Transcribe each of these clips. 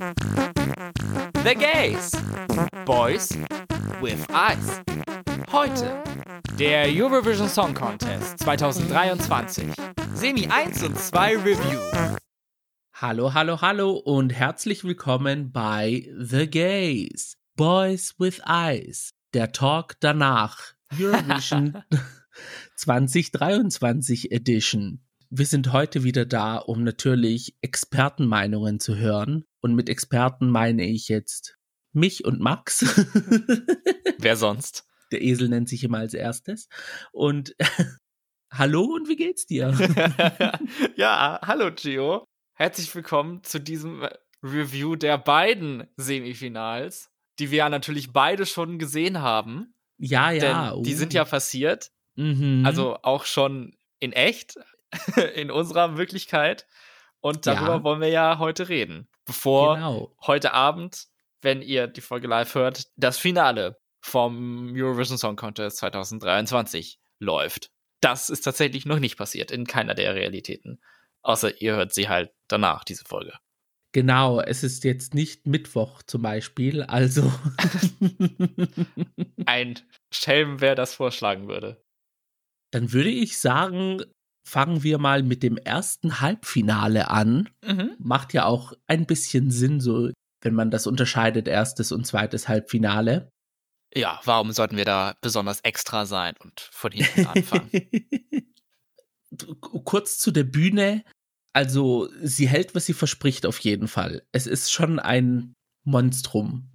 The Gays. Boys with Eyes. Heute der Eurovision Song Contest 2023. Semi 1 und 2 Review. Hallo, hallo, hallo und herzlich willkommen bei The Gays. Boys with Eyes. Der Talk danach. Eurovision 2023 Edition. Wir sind heute wieder da, um natürlich Expertenmeinungen zu hören. Und mit Experten meine ich jetzt mich und Max. Wer sonst? Der Esel nennt sich immer als erstes. Und hallo und wie geht's dir? ja, hallo Gio. Herzlich willkommen zu diesem Review der beiden Semifinals, die wir ja natürlich beide schon gesehen haben. Ja, ja. Denn die sind ja oh. passiert. Mhm. Also auch schon in echt. in unserer Wirklichkeit. Und darüber ja. wollen wir ja heute reden. Bevor genau. heute Abend, wenn ihr die Folge live hört, das Finale vom Eurovision Song Contest 2023 läuft. Das ist tatsächlich noch nicht passiert in keiner der Realitäten. Außer ihr hört sie halt danach, diese Folge. Genau, es ist jetzt nicht Mittwoch zum Beispiel, also. Ein Schelm, wer das vorschlagen würde. Dann würde ich sagen, fangen wir mal mit dem ersten Halbfinale an. Mhm. Macht ja auch ein bisschen Sinn, so wenn man das unterscheidet, erstes und zweites Halbfinale. Ja, warum sollten wir da besonders extra sein und von hinten anfangen? Kurz zu der Bühne. Also, sie hält, was sie verspricht, auf jeden Fall. Es ist schon ein Monstrum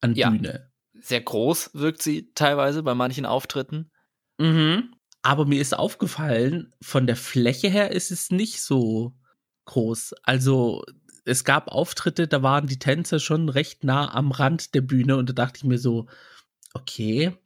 an ja. Bühne. Sehr groß wirkt sie teilweise bei manchen Auftritten. Mhm. Aber mir ist aufgefallen, von der Fläche her ist es nicht so groß. Also es gab Auftritte, da waren die Tänzer schon recht nah am Rand der Bühne und da dachte ich mir so, okay,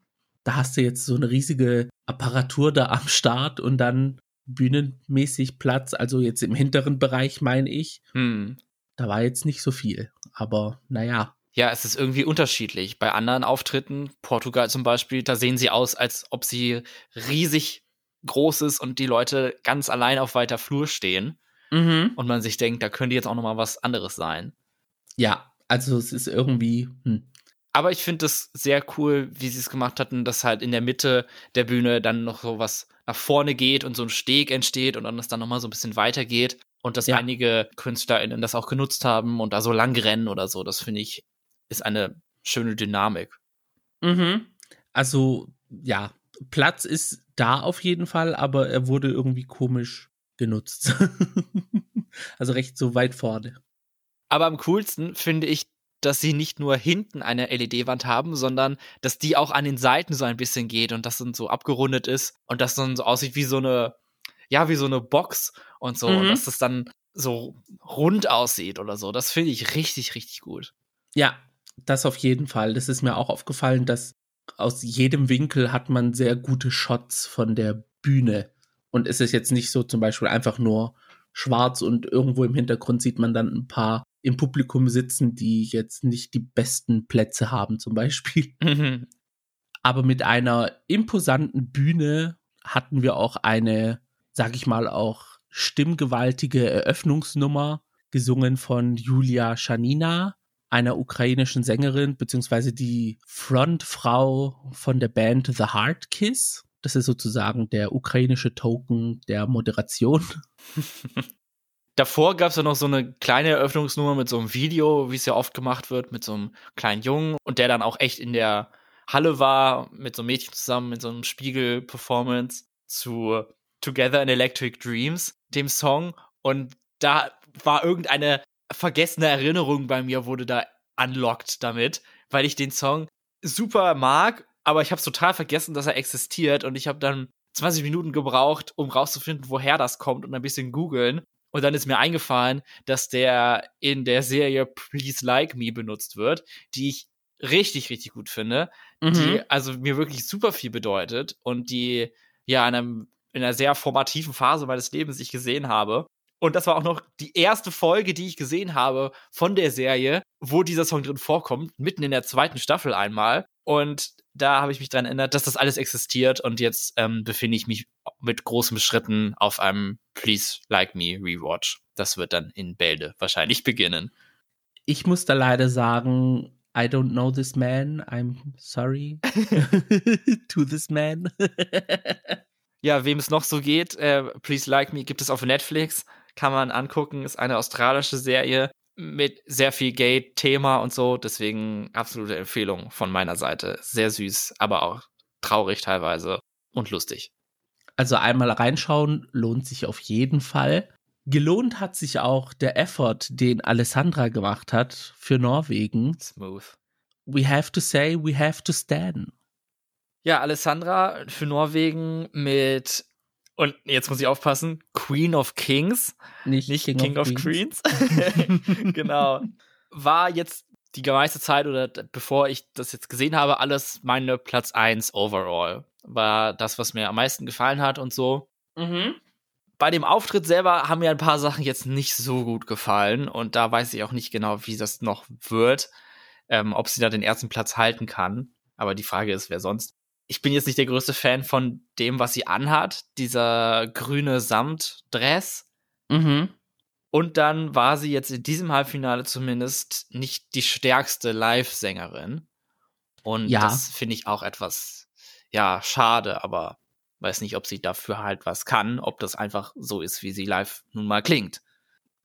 da hast du jetzt so eine riesige Apparatur da am Start und dann bühnenmäßig Platz, also jetzt im hinteren Bereich meine ich. Hm. Da war jetzt nicht so viel, aber naja. Ja, es ist irgendwie unterschiedlich. Bei anderen Auftritten, Portugal zum Beispiel, da sehen sie aus, als ob sie riesig groß ist und die Leute ganz allein auf weiter Flur stehen. Mhm. Und man sich denkt, da könnte jetzt auch noch mal was anderes sein. Ja, also es ist irgendwie. Hm. Aber ich finde es sehr cool, wie sie es gemacht hatten, dass halt in der Mitte der Bühne dann noch so was nach vorne geht und so ein Steg entsteht und dann das dann noch mal so ein bisschen weitergeht und dass ja. einige KünstlerInnen das auch genutzt haben und da so lang rennen oder so. Das finde ich ist eine schöne Dynamik. Mhm. Also, ja, Platz ist da auf jeden Fall, aber er wurde irgendwie komisch genutzt. also recht so weit vorne. Aber am coolsten finde ich, dass sie nicht nur hinten eine LED-Wand haben, sondern dass die auch an den Seiten so ein bisschen geht und das dann so abgerundet ist und das dann so aussieht wie so eine, ja, wie so eine Box und so, mhm. und dass das dann so rund aussieht oder so. Das finde ich richtig, richtig gut. Ja, das auf jeden Fall. Das ist mir auch aufgefallen, dass aus jedem Winkel hat man sehr gute Shots von der Bühne. Und es ist jetzt nicht so zum Beispiel einfach nur schwarz und irgendwo im Hintergrund sieht man dann ein paar im Publikum sitzen, die jetzt nicht die besten Plätze haben zum Beispiel. Mhm. Aber mit einer imposanten Bühne hatten wir auch eine, sag ich mal, auch stimmgewaltige Eröffnungsnummer, gesungen von Julia Schanina einer ukrainischen Sängerin, beziehungsweise die Frontfrau von der Band The Heart Kiss. Das ist sozusagen der ukrainische Token der Moderation. Davor gab es ja noch so eine kleine Eröffnungsnummer mit so einem Video, wie es ja oft gemacht wird, mit so einem kleinen Jungen und der dann auch echt in der Halle war, mit so einem Mädchen zusammen, mit so einem Spiegel-Performance zu Together in Electric Dreams, dem Song. Und da war irgendeine vergessene Erinnerung bei mir wurde da unlocked damit, weil ich den Song super mag, aber ich habe total vergessen, dass er existiert und ich habe dann 20 Minuten gebraucht, um rauszufinden, woher das kommt und ein bisschen googeln. Und dann ist mir eingefallen, dass der in der Serie Please Like Me benutzt wird, die ich richtig, richtig gut finde, mhm. die also mir wirklich super viel bedeutet und die ja in, einem, in einer sehr formativen Phase meines Lebens ich gesehen habe. Und das war auch noch die erste Folge, die ich gesehen habe von der Serie, wo dieser Song drin vorkommt, mitten in der zweiten Staffel einmal. Und da habe ich mich daran erinnert, dass das alles existiert. Und jetzt ähm, befinde ich mich mit großen Schritten auf einem Please Like Me Rewatch. Das wird dann in Bälde wahrscheinlich beginnen. Ich muss da leider sagen, I don't know this man. I'm sorry to this man. ja, wem es noch so geht, äh, Please Like Me gibt es auf Netflix. Kann man angucken. Ist eine australische Serie mit sehr viel Gay-Thema und so. Deswegen absolute Empfehlung von meiner Seite. Sehr süß, aber auch traurig teilweise und lustig. Also einmal reinschauen lohnt sich auf jeden Fall. Gelohnt hat sich auch der Effort, den Alessandra gemacht hat für Norwegen. Smooth. We have to say, we have to stand. Ja, Alessandra für Norwegen mit, und jetzt muss ich aufpassen, Queen of Kings. Nicht, nicht King, King of, of Queens. Queens. genau. War jetzt die meiste Zeit oder bevor ich das jetzt gesehen habe, alles meine Platz 1 overall. War das, was mir am meisten gefallen hat und so. Mhm bei dem Auftritt selber haben mir ein paar Sachen jetzt nicht so gut gefallen und da weiß ich auch nicht genau, wie das noch wird, ähm, ob sie da den ersten Platz halten kann. Aber die Frage ist, wer sonst. Ich bin jetzt nicht der größte Fan von dem, was sie anhat, dieser grüne Samtdress. Mhm. Und dann war sie jetzt in diesem Halbfinale zumindest nicht die stärkste Live-Sängerin. Und ja. das finde ich auch etwas, ja, schade, aber weiß nicht, ob sie dafür halt was kann, ob das einfach so ist, wie sie live nun mal klingt.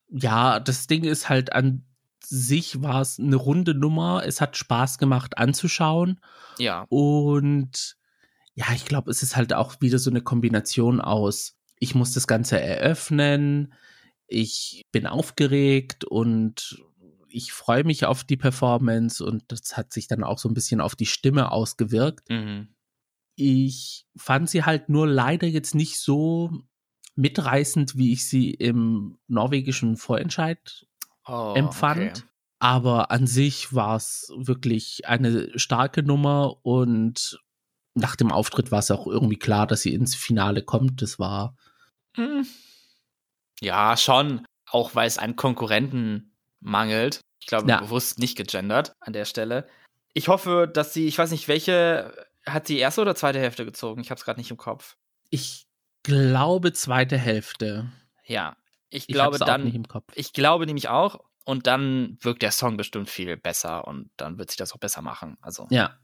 Ja, das Ding ist halt an sich war es eine runde Nummer. Es hat Spaß gemacht anzuschauen. Ja. Und ja, ich glaube, es ist halt auch wieder so eine Kombination aus, ich muss das Ganze eröffnen, ich bin aufgeregt und ich freue mich auf die Performance und das hat sich dann auch so ein bisschen auf die Stimme ausgewirkt. Mhm. Ich fand sie halt nur leider jetzt nicht so mitreißend, wie ich sie im norwegischen Vorentscheid oh, empfand. Okay. Aber an sich war es wirklich eine starke Nummer und nach dem Auftritt war es auch irgendwie klar, dass sie ins Finale kommt. Das war. Hm. Ja, schon. Auch weil es einen Konkurrenten mangelt. Ich glaube, ja. bewusst nicht gegendert an der Stelle. Ich hoffe, dass sie, ich weiß nicht, welche hat die erste oder zweite Hälfte gezogen? Ich habe es gerade nicht im Kopf. Ich glaube zweite Hälfte. Ja, ich glaube ich dann. Im Kopf. Ich glaube nämlich auch. Und dann wirkt der Song bestimmt viel besser und dann wird sich das auch besser machen. Also. Ja.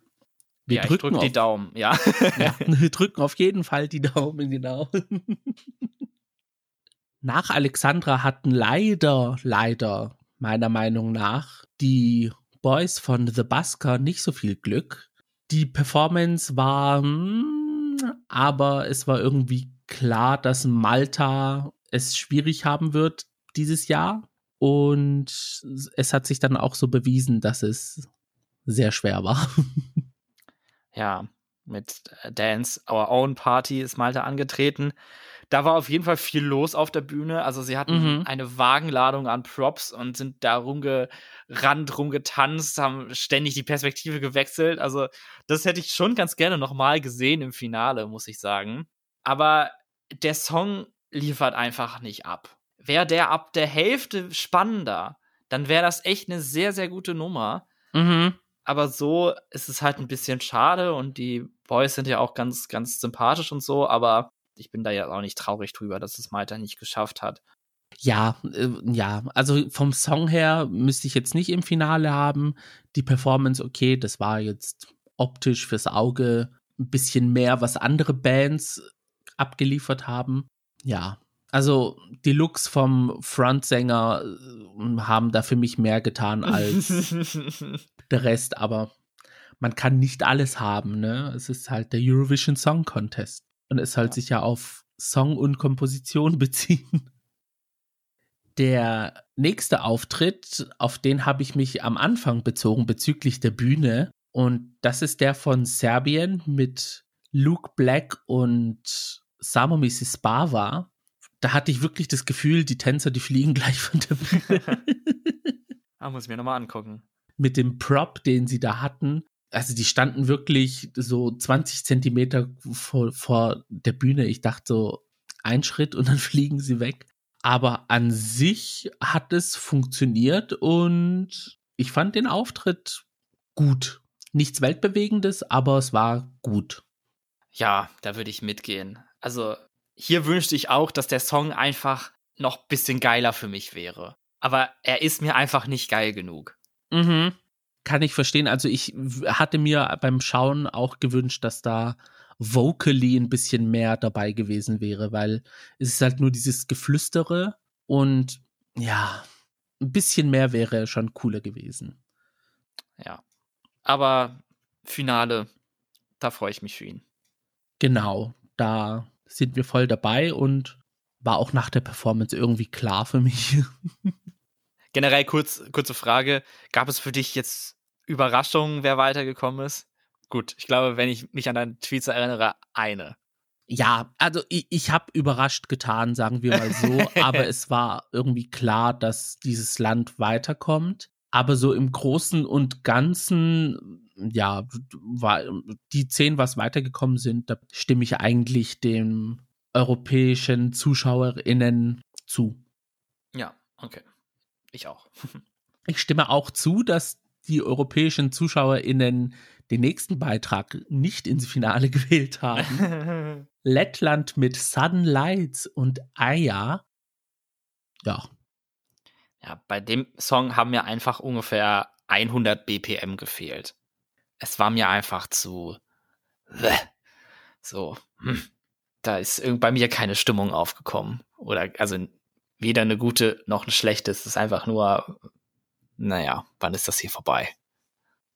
Wir ja, drücken die Daumen, ja. ja. Wir drücken auf jeden Fall die Daumen, genau. Nach Alexandra hatten leider, leider, meiner Meinung nach, die Boys von The Busker nicht so viel Glück die Performance war, hm, aber es war irgendwie klar, dass Malta es schwierig haben wird dieses Jahr. Und es hat sich dann auch so bewiesen, dass es sehr schwer war. Ja, mit Dance Our Own Party ist Malta angetreten da war auf jeden Fall viel los auf der Bühne. Also sie hatten mhm. eine Wagenladung an Props und sind da rumgerannt, rumgetanzt, haben ständig die Perspektive gewechselt. Also das hätte ich schon ganz gerne nochmal gesehen im Finale, muss ich sagen. Aber der Song liefert einfach nicht ab. Wäre der ab der Hälfte spannender, dann wäre das echt eine sehr, sehr gute Nummer. Mhm. Aber so ist es halt ein bisschen schade und die Boys sind ja auch ganz, ganz sympathisch und so, aber ich bin da ja auch nicht traurig drüber, dass es Malta nicht geschafft hat. Ja, äh, ja, also vom Song her müsste ich jetzt nicht im Finale haben. Die Performance, okay, das war jetzt optisch fürs Auge ein bisschen mehr, was andere Bands abgeliefert haben. Ja, also die Looks vom Frontsänger äh, haben da für mich mehr getan als der Rest, aber man kann nicht alles haben, ne? Es ist halt der Eurovision Song Contest und es halt ja. sich ja auf Song und Komposition beziehen. Der nächste Auftritt, auf den habe ich mich am Anfang bezogen bezüglich der Bühne. Und das ist der von Serbien mit Luke Black und Samo Misisbava. Da hatte ich wirklich das Gefühl, die Tänzer, die fliegen gleich von der Bühne. ah, muss ich mir nochmal angucken. Mit dem Prop, den sie da hatten, also die standen wirklich so 20 Zentimeter vor, vor der Bühne. Ich dachte so, ein Schritt und dann fliegen sie weg. Aber an sich hat es funktioniert und ich fand den Auftritt gut. Nichts Weltbewegendes, aber es war gut. Ja, da würde ich mitgehen. Also hier wünschte ich auch, dass der Song einfach noch ein bisschen geiler für mich wäre. aber er ist mir einfach nicht geil genug. Mhm. Kann ich verstehen. Also ich hatte mir beim Schauen auch gewünscht, dass da vocally ein bisschen mehr dabei gewesen wäre, weil es ist halt nur dieses Geflüstere und ja, ein bisschen mehr wäre schon cooler gewesen. Ja. Aber Finale, da freue ich mich für ihn. Genau, da sind wir voll dabei und war auch nach der Performance irgendwie klar für mich. Generell kurz, kurze Frage. Gab es für dich jetzt Überraschungen, wer weitergekommen ist? Gut, ich glaube, wenn ich mich an deinen Tweets erinnere, eine. Ja, also ich, ich habe überrascht getan, sagen wir mal so, aber es war irgendwie klar, dass dieses Land weiterkommt. Aber so im Großen und Ganzen, ja, war die zehn, was weitergekommen sind, da stimme ich eigentlich den europäischen ZuschauerInnen zu. Ja, okay. Ich auch. ich stimme auch zu, dass die europäischen ZuschauerInnen den nächsten Beitrag nicht ins Finale gewählt haben. Lettland mit Sudden Lights und Aya. Ja. Ja, bei dem Song haben mir einfach ungefähr 100 BPM gefehlt. Es war mir einfach zu. So. Hm. Da ist bei mir keine Stimmung aufgekommen. Oder, also, weder eine gute noch eine schlechte. Es ist einfach nur, naja, wann ist das hier vorbei?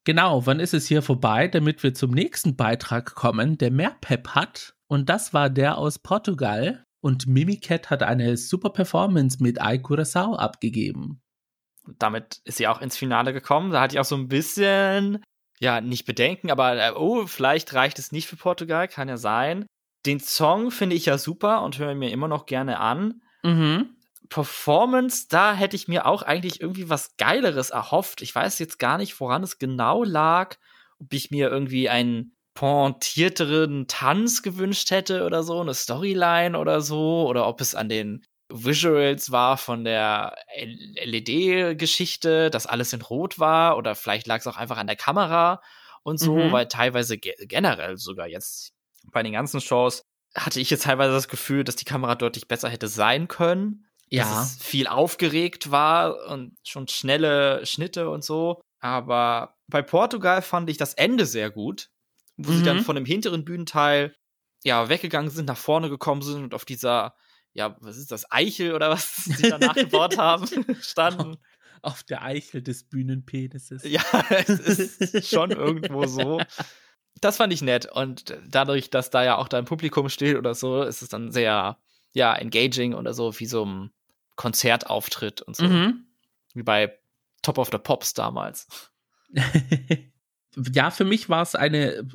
Genau, wann ist es hier vorbei, damit wir zum nächsten Beitrag kommen, der mehr Pep hat. Und das war der aus Portugal. Und Mimicat hat eine super Performance mit Ai Curaçao abgegeben. Und damit ist sie auch ins Finale gekommen. Da hatte ich auch so ein bisschen, ja, nicht Bedenken, aber äh, oh, vielleicht reicht es nicht für Portugal, kann ja sein. Den Song finde ich ja super und höre mir immer noch gerne an. Mhm. Performance, da hätte ich mir auch eigentlich irgendwie was Geileres erhofft. Ich weiß jetzt gar nicht, woran es genau lag. Ob ich mir irgendwie einen pointierteren Tanz gewünscht hätte oder so, eine Storyline oder so, oder ob es an den Visuals war von der LED-Geschichte, dass alles in Rot war, oder vielleicht lag es auch einfach an der Kamera und so, mhm. weil teilweise ge generell sogar jetzt bei den ganzen Shows hatte ich jetzt teilweise das Gefühl, dass die Kamera deutlich besser hätte sein können ja. dass es viel aufgeregt war und schon schnelle Schnitte und so. Aber bei Portugal fand ich das Ende sehr gut, wo mhm. sie dann mhm. von dem hinteren Bühnenteil ja weggegangen sind, nach vorne gekommen sind und auf dieser, ja, was ist das, Eichel oder was sie da nachgebaut haben, standen. Auf der Eichel des Bühnenpenises. Ja, es ist schon irgendwo so. Das fand ich nett. Und dadurch, dass da ja auch da ein Publikum steht oder so, ist es dann sehr, ja, engaging oder so, wie so ein Konzertauftritt und so. Mhm. Wie bei Top of the Pops damals. ja, für mich war es eine,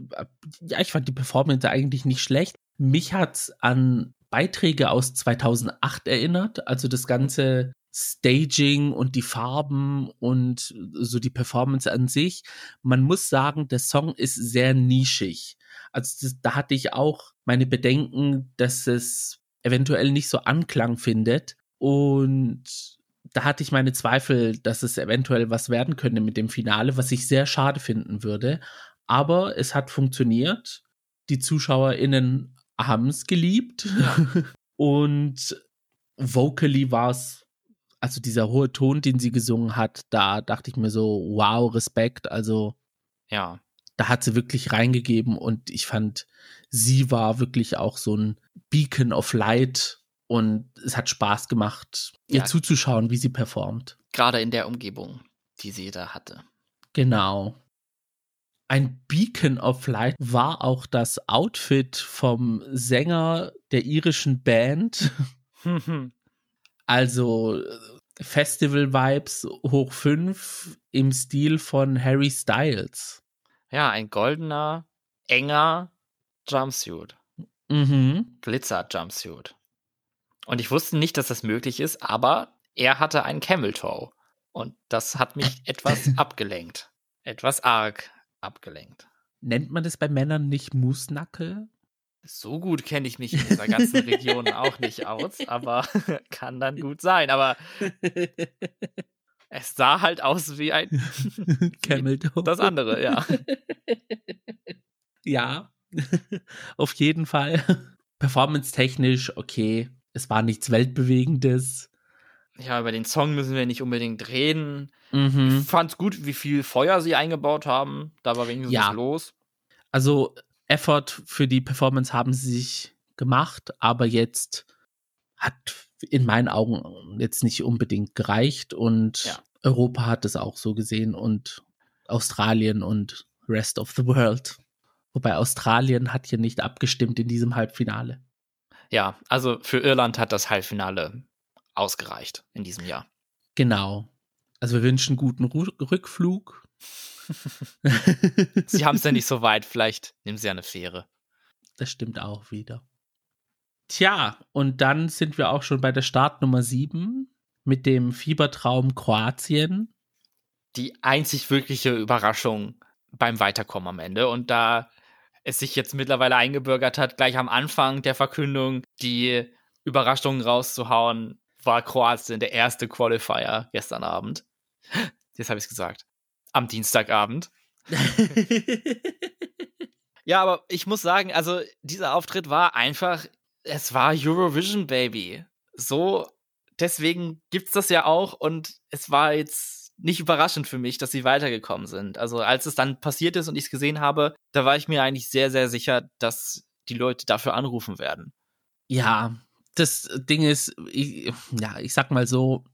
ja, ich fand die Performance eigentlich nicht schlecht. Mich hat es an Beiträge aus 2008 erinnert, also das ganze Staging und die Farben und so die Performance an sich. Man muss sagen, der Song ist sehr nischig. Also das, da hatte ich auch meine Bedenken, dass es eventuell nicht so Anklang findet. Und da hatte ich meine Zweifel, dass es eventuell was werden könnte mit dem Finale, was ich sehr schade finden würde. Aber es hat funktioniert. Die ZuschauerInnen haben es geliebt. Ja. Und vocally war es, also dieser hohe Ton, den sie gesungen hat, da dachte ich mir so, wow, Respekt. Also, ja. Da hat sie wirklich reingegeben und ich fand, sie war wirklich auch so ein Beacon of Light und es hat Spaß gemacht, ihr ja. zuzuschauen, wie sie performt. Gerade in der Umgebung, die sie da hatte. Genau. Ein Beacon of Light war auch das Outfit vom Sänger der irischen Band. also äh, Festival-Vibes hoch 5 im Stil von Harry Styles. Ja, ein goldener, enger Jumpsuit. Mhm. Glitzer-Jumpsuit. Und ich wusste nicht, dass das möglich ist, aber er hatte einen Camel Toe. Und das hat mich etwas abgelenkt. Etwas arg abgelenkt. Nennt man das bei Männern nicht Musnackel? So gut kenne ich mich in dieser ganzen Region auch nicht aus, aber kann dann gut sein. Aber es sah halt aus wie ein Camel Toe. Das andere, ja. Ja, auf jeden Fall. Performance-technisch okay es war nichts Weltbewegendes, ja, über den Song müssen wir nicht unbedingt reden. Mhm. Ich fand's gut, wie viel Feuer sie eingebaut haben. Da war wenigstens Ja. was los. Also Effort für die Performance haben sie sich gemacht, aber jetzt hat in meinen Augen jetzt nicht unbedingt gereicht und Ja. Europa hat es auch so gesehen und Australien und Rest of the World. Wobei Australien hat hier nicht abgestimmt in diesem Halbfinale. Ja, also für Irland hat das Halbfinale ausgereicht in diesem Jahr. Genau. Also wir wünschen guten Ru Rückflug. Sie haben es ja nicht so weit, vielleicht nehmen sie ja eine Fähre. Das stimmt auch wieder. Tja, und dann sind wir auch schon bei der Startnummer 7 mit dem Fiebertraum Kroatien. Die einzig wirkliche Überraschung beim Weiterkommen am Ende. Und da es sich jetzt mittlerweile eingebürgert hat, gleich am Anfang der Verkündung die Überraschung rauszuhauen, war Kroatien der erste Qualifier gestern Abend. Jetzt habe ich es gesagt. Am Dienstagabend. Ja, aber ich muss sagen, also dieser Auftritt war einfach, es war Eurovision Baby. So, deswegen gibt's das ja auch und es war jetzt nicht überraschend für mich, dass sie weitergekommen sind. Also als es dann passiert ist und ich es gesehen habe, da war ich mir eigentlich sehr, sehr sicher, dass die Leute dafür anrufen werden. ja, das Ding ist, ich, ja, ich sag mal so,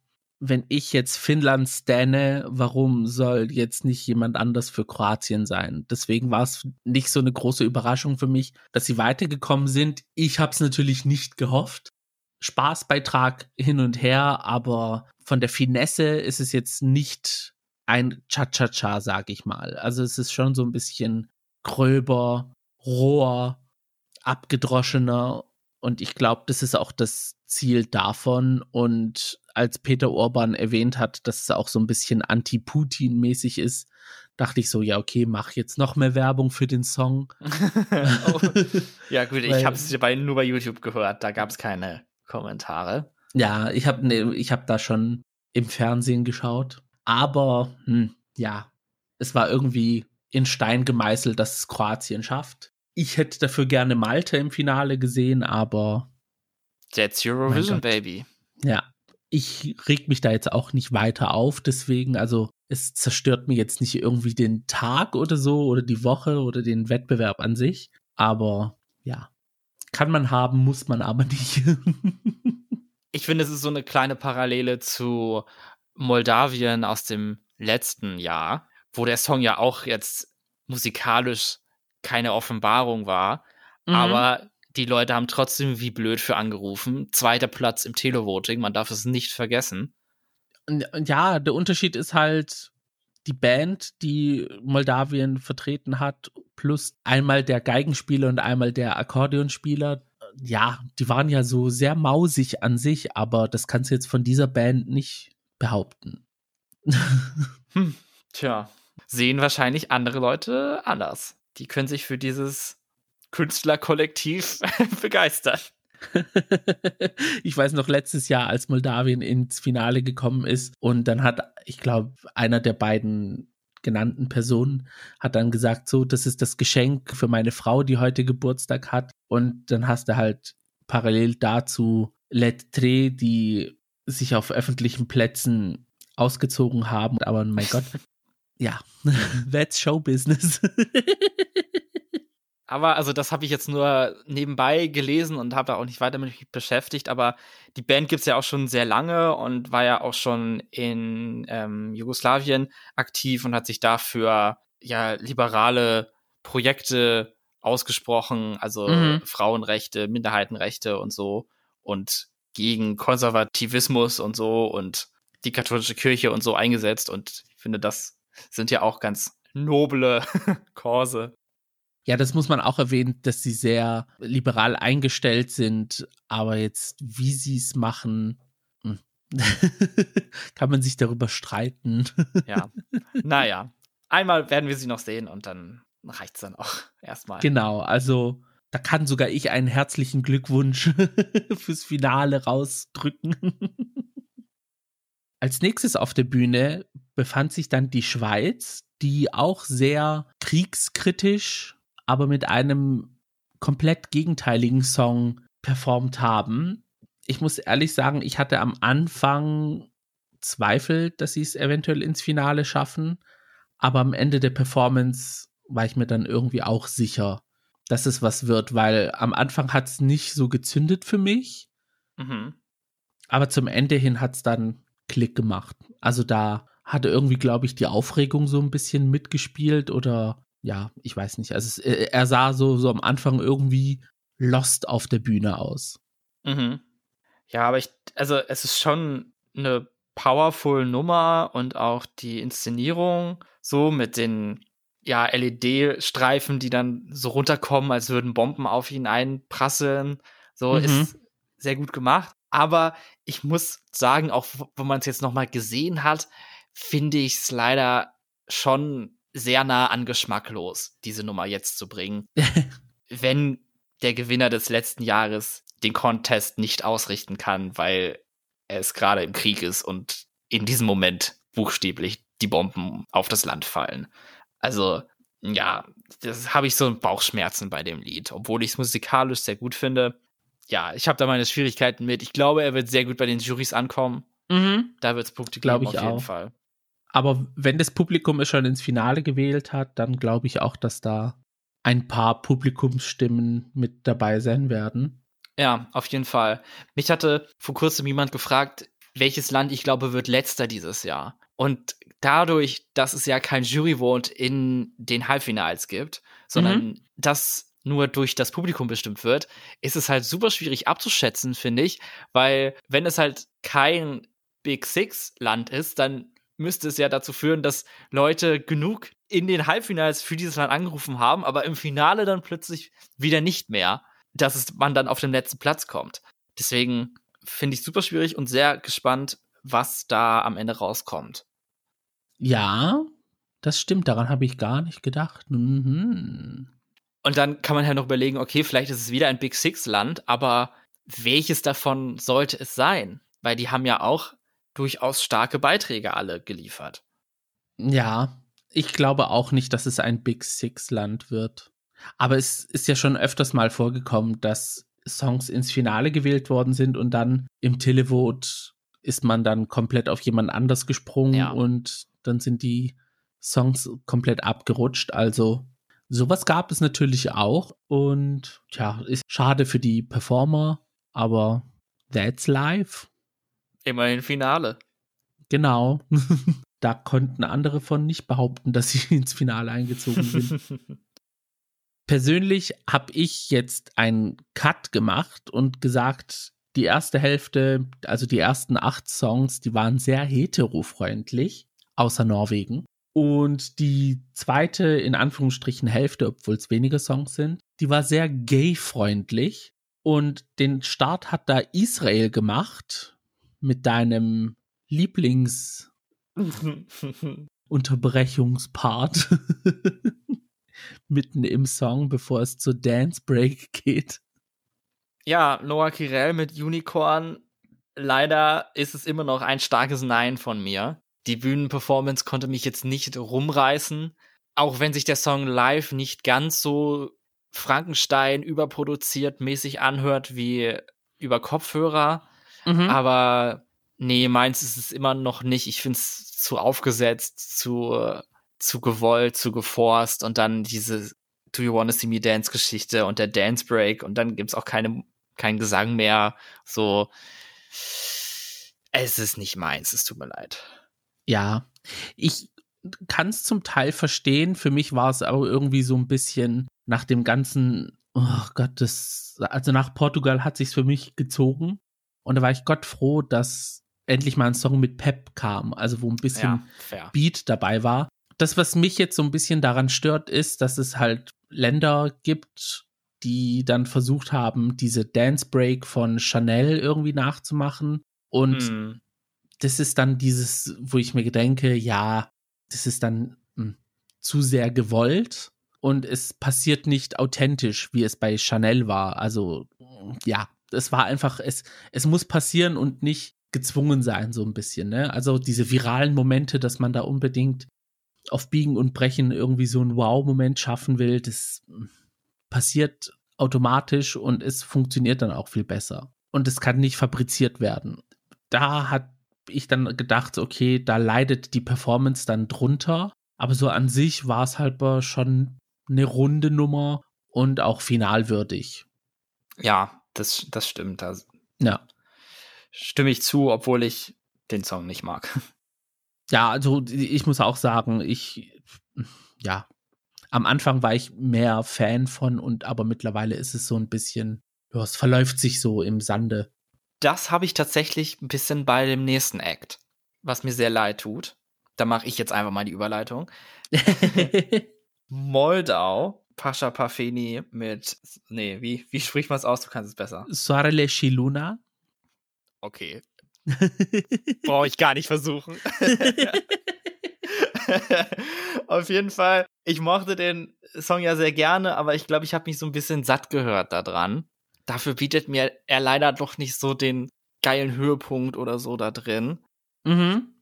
wenn ich jetzt Finnland stanne, warum soll jetzt nicht jemand anders für Kroatien sein? Deswegen war es nicht so eine große Überraschung für mich, dass sie weitergekommen sind. Ich habe es natürlich nicht gehofft. Spaßbeitrag hin und her, aber von der Finesse ist es jetzt nicht ein Cha-Cha-Cha, sag ich mal. Also es ist schon so ein bisschen gröber, roher, abgedroschener und ich glaube, das ist auch das Ziel davon. Und als Peter Orban erwähnt hat, dass es auch so ein bisschen anti-Putin-mäßig ist, dachte ich so, ja, okay, mach jetzt noch mehr Werbung für den Song. oh. Ja, gut, ich habe es bei, nur bei YouTube gehört, da gab es keine Kommentare. Ja, ich habe ne, ich hab da schon im Fernsehen geschaut. Aber, hm, ja, es war irgendwie in Stein gemeißelt, dass es Kroatien schafft. Ich hätte dafür gerne Malta im Finale gesehen, aber That's Eurovision. Baby. Ja, ich reg mich da jetzt auch nicht weiter auf, deswegen, also es zerstört mir jetzt nicht irgendwie den Tag oder so oder die Woche oder den Wettbewerb an sich, aber ja, kann man haben, muss man aber nicht. Ich finde, es ist so eine kleine Parallele zu Moldawien aus dem letzten Jahr, wo der Song ja auch jetzt musikalisch keine Offenbarung war, Mhm. aber die Leute haben trotzdem wie blöd für angerufen. Zweiter Platz im Televoting, man darf es nicht vergessen. Ja, der Unterschied ist halt die Band, die Moldawien vertreten hat, plus einmal der Geigenspieler und einmal der Akkordeonspieler. Ja, die waren ja so sehr mausig an sich, aber das kannst du jetzt von dieser Band nicht behaupten. Hm, tja, sehen wahrscheinlich andere Leute anders. Die können sich für dieses Künstlerkollektiv begeistern. ich weiß noch letztes Jahr, als Moldawien ins Finale gekommen ist und dann hat, ich glaube, einer der beiden genannten Personen hat dann gesagt, so, das ist das Geschenk für meine Frau, die heute Geburtstag hat. Und dann hast du halt parallel dazu Lettre, die sich auf öffentlichen Plätzen ausgezogen haben. Aber mein Gott, ja, that's show business. Aber also das habe ich jetzt nur nebenbei gelesen und habe da auch nicht weiter mit mich beschäftigt. Aber die Band gibt's ja auch schon sehr lange und war ja auch schon in ähm, Jugoslawien aktiv und hat sich dafür ja liberale Projekte ausgesprochen, also Mhm. Frauenrechte, Minderheitenrechte und so und gegen Konservativismus und so und die katholische Kirche und so eingesetzt. Und ich finde, das sind ja auch ganz noble Kurse. Ja, das muss man auch erwähnen, dass sie sehr liberal eingestellt sind, aber jetzt, wie sie es machen, hm. kann man sich darüber streiten. Ja. naja. Einmal werden wir sie noch sehen und dann reicht's dann auch erstmal. Genau, also da kann sogar ich einen herzlichen Glückwunsch fürs Finale rausdrücken. Als nächstes auf der Bühne befand sich dann die Schweiz, die auch sehr kriegskritisch, aber mit einem komplett gegenteiligen Song performt haben. ich muss ehrlich sagen, ich hatte am Anfang Zweifel, dass sie es eventuell ins Finale schaffen, aber am Ende der Performance war ich mir dann irgendwie auch sicher, dass es was wird, weil am Anfang hat es nicht so gezündet für mich, mhm. aber zum Ende hin hat es dann Klick gemacht. Also da hatte irgendwie, glaube ich, die Aufregung so ein bisschen mitgespielt oder ja, ich weiß nicht. Also es, er sah so, so am Anfang irgendwie lost auf der Bühne aus. Mhm. Ja, aber ich, also es ist schon eine powerful Nummer und auch die Inszenierung so mit den ja, LED-Streifen, die dann so runterkommen, als würden Bomben auf ihn einprasseln. So mhm. ist sehr gut gemacht. Aber ich muss sagen, auch wenn man es jetzt nochmal gesehen hat, finde ich es leider schon sehr nah an geschmacklos, diese Nummer jetzt zu bringen. wenn der Gewinner des letzten Jahres den Contest nicht ausrichten kann, weil es gerade im Krieg ist und in diesem Moment buchstäblich die Bomben auf das Land fallen. Also, ja, das habe ich so Bauchschmerzen bei dem Lied, obwohl ich es musikalisch sehr gut finde. Ja, ich habe da meine Schwierigkeiten mit. Ich glaube, er wird sehr gut bei den Jurys ankommen. Mhm. Da wird es Punkte geben, ich auf jeden auch. Fall. Aber wenn das Publikum es schon ins Finale gewählt hat, dann glaube ich auch, dass da ein paar Publikumsstimmen mit dabei sein werden. Ja, auf jeden Fall. Mich hatte vor kurzem jemand gefragt, welches Land ich glaube wird letzter dieses Jahr. Und dadurch, dass es ja kein Juryvote in den Halbfinals gibt, sondern mhm. das nur durch das Publikum bestimmt wird, ist es halt super schwierig abzuschätzen, finde ich, weil wenn es halt kein Big Six Land ist, dann müsste es ja dazu führen, dass Leute genug in den Halbfinals für dieses Land angerufen haben, aber im Finale dann plötzlich wieder nicht mehr, dass es, man dann auf den letzten Platz kommt. Deswegen finde ich super schwierig und sehr gespannt, was da am Ende rauskommt. Ja, das stimmt, daran habe ich gar nicht gedacht. Mhm. Und dann kann man ja noch überlegen, okay, vielleicht ist es wieder ein Big Six-Land, aber welches davon sollte es sein? Weil die haben ja auch durchaus starke Beiträge alle geliefert. Ja, ich glaube auch nicht, dass es ein Big Six-Land wird. Aber es ist ja schon öfters mal vorgekommen, dass Songs ins Finale gewählt worden sind und dann im Televote ist man dann komplett auf jemand anders gesprungen ja. und dann sind die Songs komplett abgerutscht. Also sowas gab es natürlich auch und ja, ist schade für die Performer, aber that's live. Immerhin Finale. Genau. da konnten andere von nicht behaupten, dass sie ins Finale eingezogen sind. Persönlich habe ich jetzt einen Cut gemacht und gesagt, die erste Hälfte, also die ersten acht Songs, die waren sehr heterofreundlich außer Norwegen. Und die zweite, in Anführungsstrichen, Hälfte, obwohl es weniger Songs sind, die war sehr gay-freundlich. Und den Start hat da Israel gemacht mit deinem Lieblings- Unterbrechungspart mitten im Song, bevor es zur Dance Break geht. Ja, Noah Kirel mit Unicorn. Leider ist es immer noch ein starkes Nein von mir die Bühnenperformance konnte mich jetzt nicht rumreißen. Auch wenn sich der Song live nicht ganz so Frankenstein überproduziert mäßig anhört wie über Kopfhörer. Mhm. Aber nee, meins ist es immer noch nicht. Ich finde es zu aufgesetzt, zu, zu gewollt, zu geforst und dann diese Do You Wanna See Me Dance Geschichte und der Dance Break und dann gibt es auch keine, keinen Gesang mehr. So, es ist nicht meins, es tut mir leid. Ja, ich kann es zum Teil verstehen. Für mich war es aber irgendwie so ein bisschen nach dem ganzen, oh Gott, das, also nach Portugal hat sich's für mich gezogen. Und da war ich Gott froh, dass endlich mal ein Song mit Pep kam, also wo ein bisschen ja, Beat dabei war. Das, was mich jetzt so ein bisschen daran stört, ist, dass es halt Länder gibt, die dann versucht haben, diese Dance Break von Chanel irgendwie nachzumachen. Und mm das ist dann dieses, wo ich mir denke, ja, das ist dann mh, hm, zu sehr gewollt und es passiert nicht authentisch, wie es bei Chanel war. Also ja, es war einfach, es, es muss passieren und nicht gezwungen sein, so ein bisschen. Ne? Also diese viralen Momente, dass man da unbedingt auf Biegen und Brechen irgendwie so einen Wow-Moment schaffen will, das hm, passiert automatisch und es funktioniert dann auch viel besser. und es kann nicht fabriziert werden. Da hat ich dann gedacht, okay, da leidet die Performance dann drunter. Aber so an sich war es halt schon eine runde Nummer und auch finalwürdig. Ja, das, das stimmt. Da ja. Stimme ich zu, obwohl ich den Song nicht mag. Ja, also ich muss auch sagen, ich, ja, am Anfang war ich mehr Fan von und aber mittlerweile ist es so ein bisschen, ja, es verläuft sich so im Sande. Das habe ich tatsächlich ein bisschen bei dem nächsten Act, was mir sehr leid tut. Da mache ich jetzt einfach mal die Überleitung. Moldau, Pascha Pafeni mit, nee, wie, wie spricht man es aus? Du kannst es besser. Soarele Shiluna. Okay. Brauche ich gar nicht versuchen. Auf jeden Fall, ich mochte den Song ja sehr gerne, aber ich glaube, ich habe mich so ein bisschen satt gehört daran. Dafür bietet mir er leider doch nicht so den geilen Höhepunkt oder so da drin. Mhm.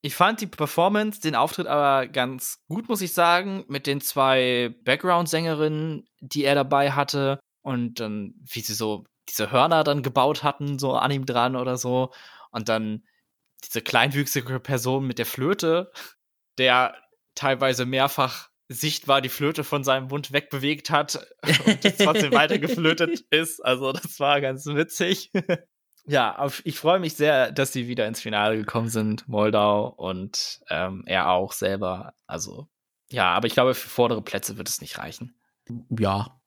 Ich fand die Performance, den Auftritt aber ganz gut, muss ich sagen, mit den zwei Background-Sängerinnen, die er dabei hatte und dann, wie sie so diese Hörner dann gebaut hatten, so an ihm dran oder so. Und dann diese kleinwüchsige Person mit der Flöte, der teilweise mehrfach sichtbar die Flöte von seinem Mund wegbewegt hat und trotzdem weiter geflötet ist. Also das war ganz witzig. ja, auf, ich freue mich sehr, dass sie wieder ins Finale gekommen sind, Moldau und ähm, er auch selber. Also ja, aber ich glaube, für vordere Plätze wird es nicht reichen. Ja,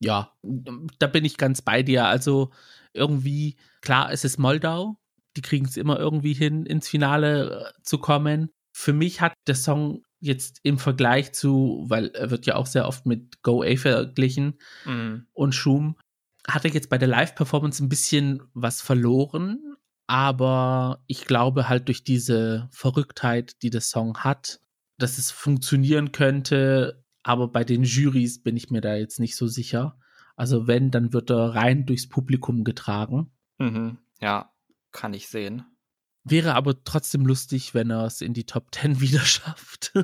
ja, da bin ich ganz bei dir. Also irgendwie, klar, es ist Moldau. Die kriegen es immer irgendwie hin, ins Finale äh, zu kommen. Für mich hat der Song jetzt im Vergleich zu, weil er wird ja auch sehr oft mit Go A verglichen mhm. und Schum, hat er jetzt bei der Live-Performance ein bisschen was verloren. Aber ich glaube halt durch diese Verrücktheit, die der Song hat, dass es funktionieren könnte, aber bei den Jurys bin ich mir da jetzt nicht so sicher. Also wenn, dann wird er rein durchs Publikum getragen. Mhm. Ja, kann ich sehen. Wäre aber trotzdem lustig, wenn er es in die Top 10 wieder schafft.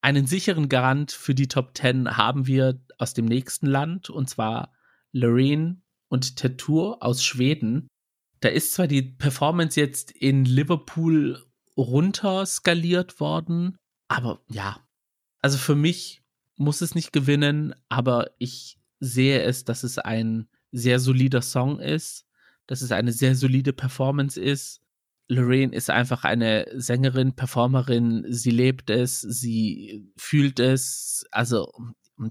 Einen sicheren Garant für die Top 10 haben wir aus dem nächsten Land, und zwar Lorraine und Tattoo aus Schweden. Da ist zwar die Performance jetzt in Liverpool runter skaliert worden, aber ja, also für mich muss es nicht gewinnen, aber ich sehe es, dass es ein sehr solider Song ist, dass es eine sehr solide Performance ist. Lorraine ist einfach eine Sängerin, Performerin, sie lebt es, sie fühlt es, also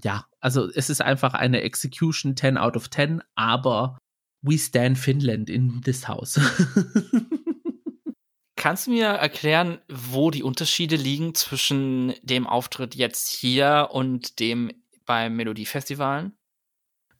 ja, also es ist einfach eine Execution 10 out of 10, aber we stand Finland in this house. Kannst du mir erklären, wo die Unterschiede liegen zwischen dem Auftritt jetzt hier und dem beim Melodiefestivalen?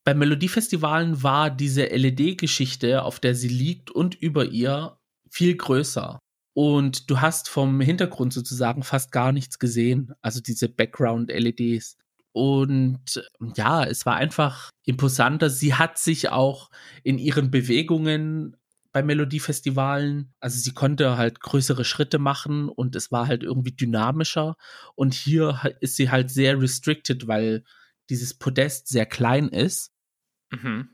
Beim Melodiefestivalen war diese LED-Geschichte, auf der sie liegt und über ihr, viel größer. Und du hast vom Hintergrund sozusagen fast gar nichts gesehen, also diese Background-LEDs. Und ja, es war einfach imposanter. Sie hat sich auch in ihren Bewegungen bei Melodiefestivalen. Also sie konnte halt größere Schritte machen und es war halt irgendwie dynamischer. Und hier ist sie halt sehr restricted, weil dieses Podest sehr klein ist. Mhm.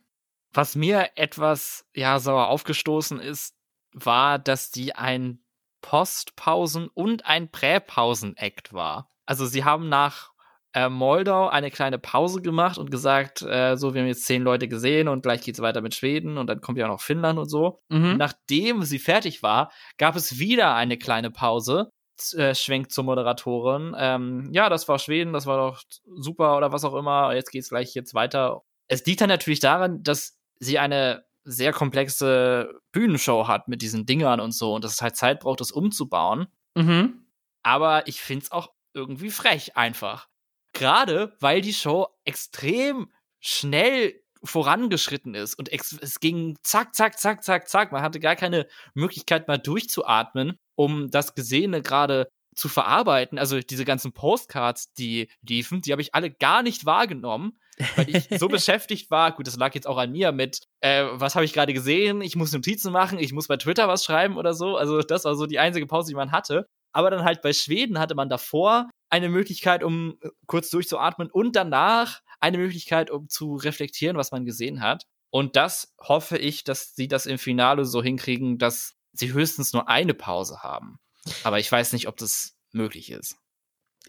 Was mir etwas ja sauer aufgestoßen ist, war, dass die ein Postpausen- und ein Präpausen-Act war. Also sie haben nach äh, Moldau eine kleine Pause gemacht und gesagt, äh, so, wir haben jetzt zehn Leute gesehen und gleich geht's weiter mit Schweden und dann kommt ja auch noch Finnland und so. Mhm. Nachdem sie fertig war, gab es wieder eine kleine Pause. Äh, schwenkt zur Moderatorin. Ähm, ja, das war Schweden, das war doch super oder was auch immer. Jetzt geht's gleich jetzt weiter. Es liegt dann natürlich daran, dass sie eine sehr komplexe Bühnenshow hat mit diesen Dingern und so und dass es halt Zeit braucht, das umzubauen. Mhm. Aber ich find's auch irgendwie frech einfach. Gerade weil die Show extrem schnell vorangeschritten ist und es ging zack, zack, zack, zack, zack. Man hatte gar keine Möglichkeit mal durchzuatmen, um das Gesehene gerade zu verarbeiten. Also diese ganzen Postcards, die liefen, die habe ich alle gar nicht wahrgenommen, weil ich so beschäftigt war. Gut, das lag jetzt auch an mir mit, äh, was habe ich gerade gesehen? Ich muss Notizen machen, ich muss bei Twitter was schreiben oder so. Also das war so die einzige Pause, die man hatte. Aber dann halt bei Schweden hatte man davor eine Möglichkeit, um äh, kurz durchzuatmen und danach eine Möglichkeit, um zu reflektieren, was man gesehen hat. Und das hoffe ich, dass sie das im Finale so hinkriegen, dass sie höchstens nur eine Pause haben. Aber ich weiß nicht, ob das möglich ist.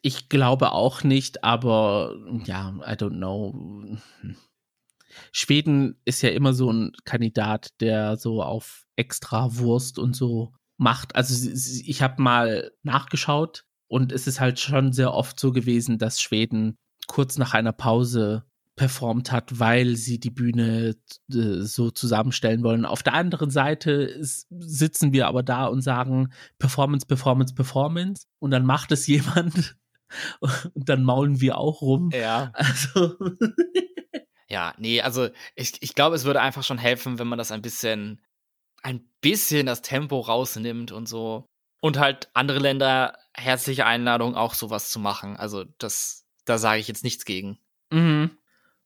Ich glaube auch nicht, aber ja, I don't know. Schweden ist ja immer so ein Kandidat, der so auf extra Wurst und so macht. Also ich habe mal nachgeschaut und es ist halt schon sehr oft so gewesen, dass Schweden kurz nach einer Pause performt hat, weil sie die Bühne äh, so zusammenstellen wollen. Auf der anderen Seite ist, sitzen wir aber da und sagen Performance, Performance, Performance und dann macht es jemand und dann maulen wir auch rum. Ja. Also ja, nee, also ich, ich glaube, es würde einfach schon helfen, wenn man das ein bisschen, ein bisschen das Tempo rausnimmt und so. Und halt andere Länder herzliche Einladung, auch sowas zu machen. Also das, da sage ich jetzt nichts gegen. Mhm.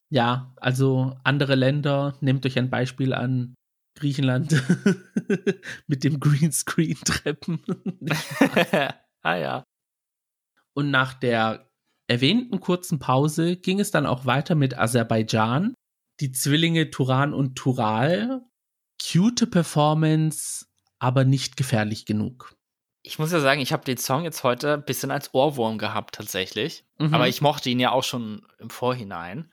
Ja, also andere Länder, nehmt euch ein Beispiel an Griechenland mit dem Greenscreen-Treppen. ah ja. Und nach der erwähnten kurzen Pause ging es dann auch weiter mit Aserbaidschan. Die Zwillinge Turan und Tural. Cute Performance, aber nicht gefährlich genug. Ich muss ja sagen, ich habe den Song jetzt heute ein bisschen als Ohrwurm gehabt tatsächlich. Mhm. Aber ich mochte ihn ja auch schon im Vorhinein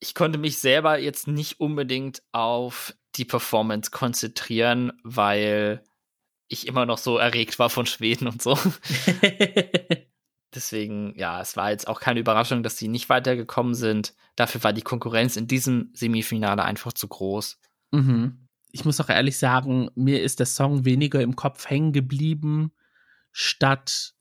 ich konnte mich selber jetzt nicht unbedingt auf die Performance konzentrieren, weil ich immer noch so erregt war von Schweden und so. Deswegen, ja, es war jetzt auch keine Überraschung, dass sie nicht weitergekommen sind. Dafür war die Konkurrenz in diesem Semifinale einfach zu groß. Mhm. Ich muss auch ehrlich sagen, mir ist der Song weniger im Kopf hängen geblieben, statt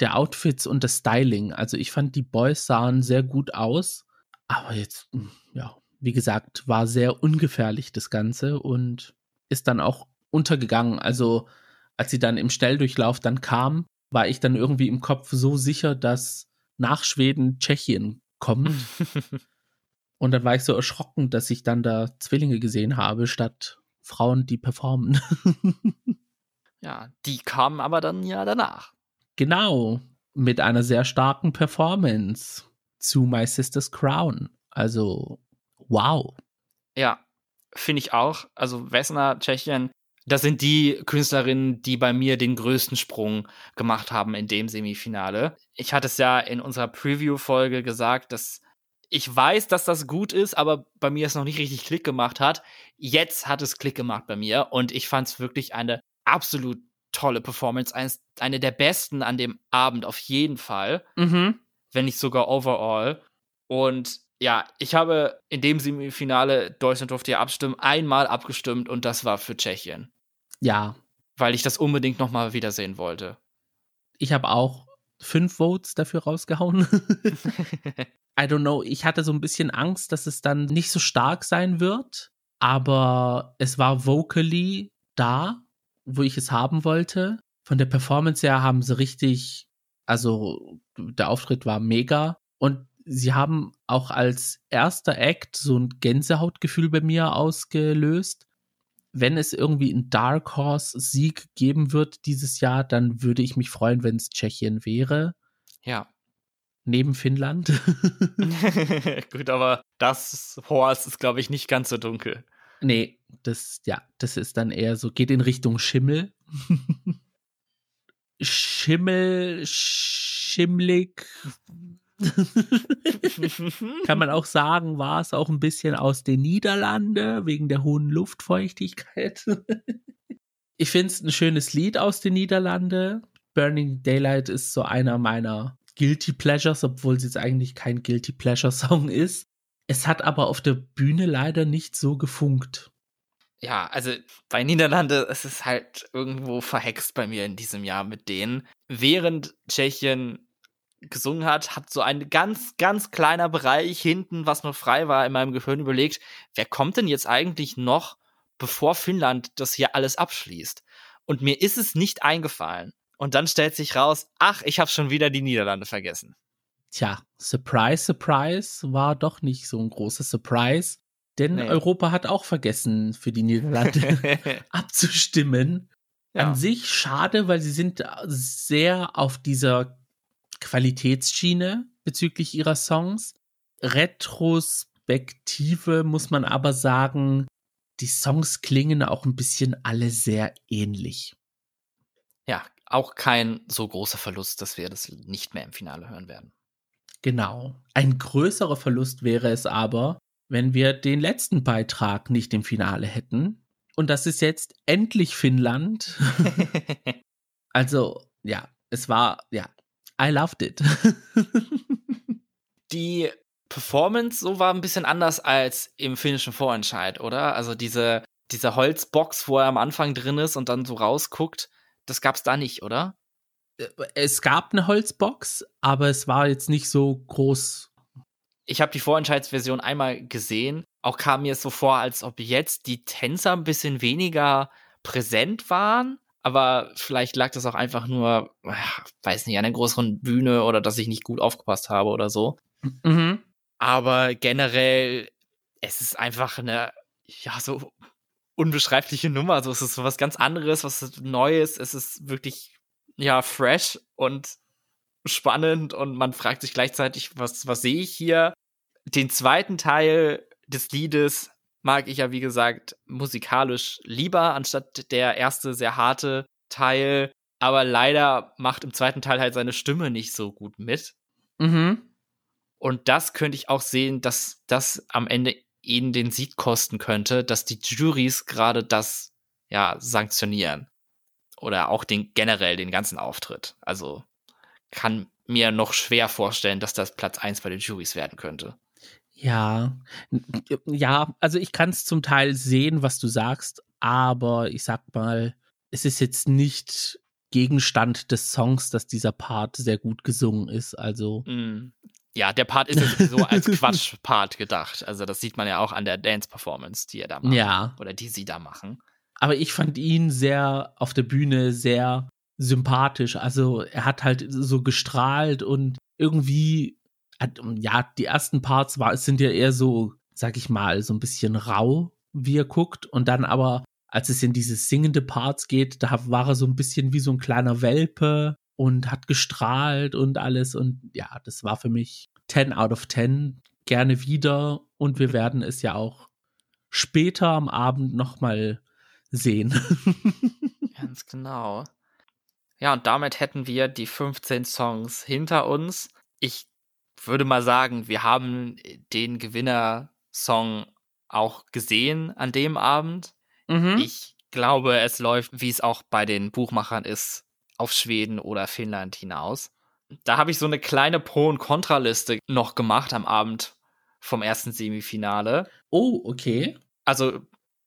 der Outfits und das Styling. Also ich fand, die Boys sahen sehr gut aus. Aber jetzt, hm, ja, wie gesagt, war sehr ungefährlich das Ganze und ist dann auch untergegangen. Also als sie dann im Stelldurchlauf dann kam, war ich dann irgendwie im Kopf so sicher, dass nach Schweden Tschechien kommt. und dann war ich so erschrocken, dass ich dann da Zwillinge gesehen habe, statt Frauen, die performen. ja, die kamen aber dann ja danach. Genau, mit einer sehr starken Performance zu My Sister's Crown. Also, wow. Ja, finde ich auch. Also Vesna, Tschechien, das sind die Künstlerinnen, die bei mir den größten Sprung gemacht haben in dem Semifinale. Ich hatte es ja in unserer Preview-Folge gesagt, dass ich weiß, dass das gut ist, aber bei mir es noch nicht richtig Klick gemacht hat. Jetzt hat es Klick gemacht bei mir und ich fand es wirklich eine absolut tolle Performance. Eins, eine der besten an dem Abend auf jeden Fall. Mhm wenn nicht sogar overall. Und ja, ich habe in dem Semifinale Deutschland durfte ja abstimmen, einmal abgestimmt und das war für Tschechien. Ja. Weil ich das unbedingt nochmal wiedersehen wollte. Ich habe auch fünf Votes dafür rausgehauen. I don't know. Ich hatte so ein bisschen Angst, dass es dann nicht so stark sein wird, aber es war vocally da, wo ich es haben wollte. Von der Performance her haben sie richtig also der Auftritt war mega und sie haben auch als erster Act so ein Gänsehautgefühl bei mir ausgelöst. Wenn es irgendwie einen Dark Horse Sieg geben wird dieses Jahr, dann würde ich mich freuen, wenn es Tschechien wäre. Ja. Neben Finnland. Gut, aber das Horse ist, glaube ich, nicht ganz so dunkel. Nee, das, ja, das ist dann eher so, geht in Richtung Schimmel. Schimmel, schimmlig. Kann man auch sagen, war es auch ein bisschen aus den Niederlande wegen der hohen Luftfeuchtigkeit. ich finde es ein schönes Lied aus den Niederlande. Burning Daylight ist so einer meiner Guilty Pleasures, obwohl es jetzt eigentlich kein Guilty Pleasure Song ist. Es hat aber auf der Bühne leider nicht so gefunkt ja, also bei Niederlande ist es halt irgendwo verhext bei mir in diesem Jahr mit denen. Während Tschechien gesungen hat, hat so ein ganz, ganz kleiner Bereich hinten, was noch frei war, in meinem Gehirn überlegt, wer kommt denn jetzt eigentlich noch, bevor Finnland das hier alles abschließt? Und mir ist es nicht eingefallen. Und dann stellt sich raus, ach, ich habe schon wieder die Niederlande vergessen. Tja, Surprise, Surprise war doch nicht so ein großer Surprise. Denn nee. Europa hat auch vergessen, für die Niederlande abzustimmen. Ja. An sich schade, weil sie sind sehr auf dieser Qualitätsschiene bezüglich ihrer Songs. Retros Retrospektive muss man aber sagen, die Songs klingen auch ein bisschen alle sehr ähnlich. Ja, auch kein so großer Verlust, dass wir das nicht mehr im Finale hören werden. Genau. Ein größerer Verlust wäre es aber, wenn wir den letzten Beitrag nicht im Finale hätten. Und das ist jetzt endlich Finnland. also, ja, es war, ja, I loved it. Die Performance so war ein bisschen anders als im finnischen Vorentscheid, oder? Also diese, diese Holzbox, wo er am Anfang drin ist und dann so rausguckt, das gab's da nicht, oder? Äh, es gab eine Holzbox, aber es war jetzt nicht so groß. Ich habe die Vorentscheidsversion einmal gesehen. Auch kam mir so vor, als ob jetzt die Tänzer ein bisschen weniger präsent waren. Aber vielleicht lag das auch einfach nur, weiß nicht, an der größeren Bühne oder dass ich nicht gut aufgepasst habe oder so. Mhm. Aber generell, es ist einfach eine, ja, so unbeschreibliche Nummer. Also es ist so was ganz anderes, was Neues. Es ist wirklich, ja, fresh und spannend und man fragt sich gleichzeitig, was, was sehe ich hier? Den zweiten Teil des Liedes mag ich ja, wie gesagt, musikalisch lieber, anstatt der erste sehr harte Teil. Aber leider macht im zweiten Teil halt seine Stimme nicht so gut mit. Mhm. Und das könnte ich auch sehen, dass das am Ende ihnen den Sieg kosten könnte, dass die Juries gerade das ja sanktionieren. Oder auch den generell den ganzen Auftritt. Also kann mir noch schwer vorstellen, dass das Platz 1 bei den Juries werden könnte. Ja, ja, also ich kann es zum Teil sehen, was du sagst, aber ich sag mal, es ist jetzt nicht Gegenstand des Songs, dass dieser Part sehr gut gesungen ist. Also mm. Ja, der Part ist ja sowieso als Quatsch-Part gedacht. Also das sieht man ja auch an der Dance-Performance, die er da macht. Ja. Oder die sie da machen. Aber ich fand ihn sehr auf der Bühne sehr sympathisch. Also er hat halt so gestrahlt und irgendwie, ja, die ersten Parts war, sind ja eher so, sag ich mal, so ein bisschen rau, wie er guckt. Und dann aber, als es in diese singende Parts geht, da war er so ein bisschen wie so ein kleiner Welpe und hat gestrahlt und alles. Und ja, das war für mich 10 out of 10. Gerne wieder. Und wir werden es ja auch später am Abend nochmal sehen. Ganz genau. Ja, und damit hätten wir die 15 Songs hinter uns. Ich würde mal sagen, wir haben den Gewinner-Song auch gesehen an dem Abend. Mhm. Ich glaube, es läuft, wie es auch bei den Buchmachern ist, auf Schweden oder Finnland hinaus. Da habe ich so eine kleine Pro- und Kontraliste noch gemacht am Abend vom ersten Semifinale. Oh, okay. Also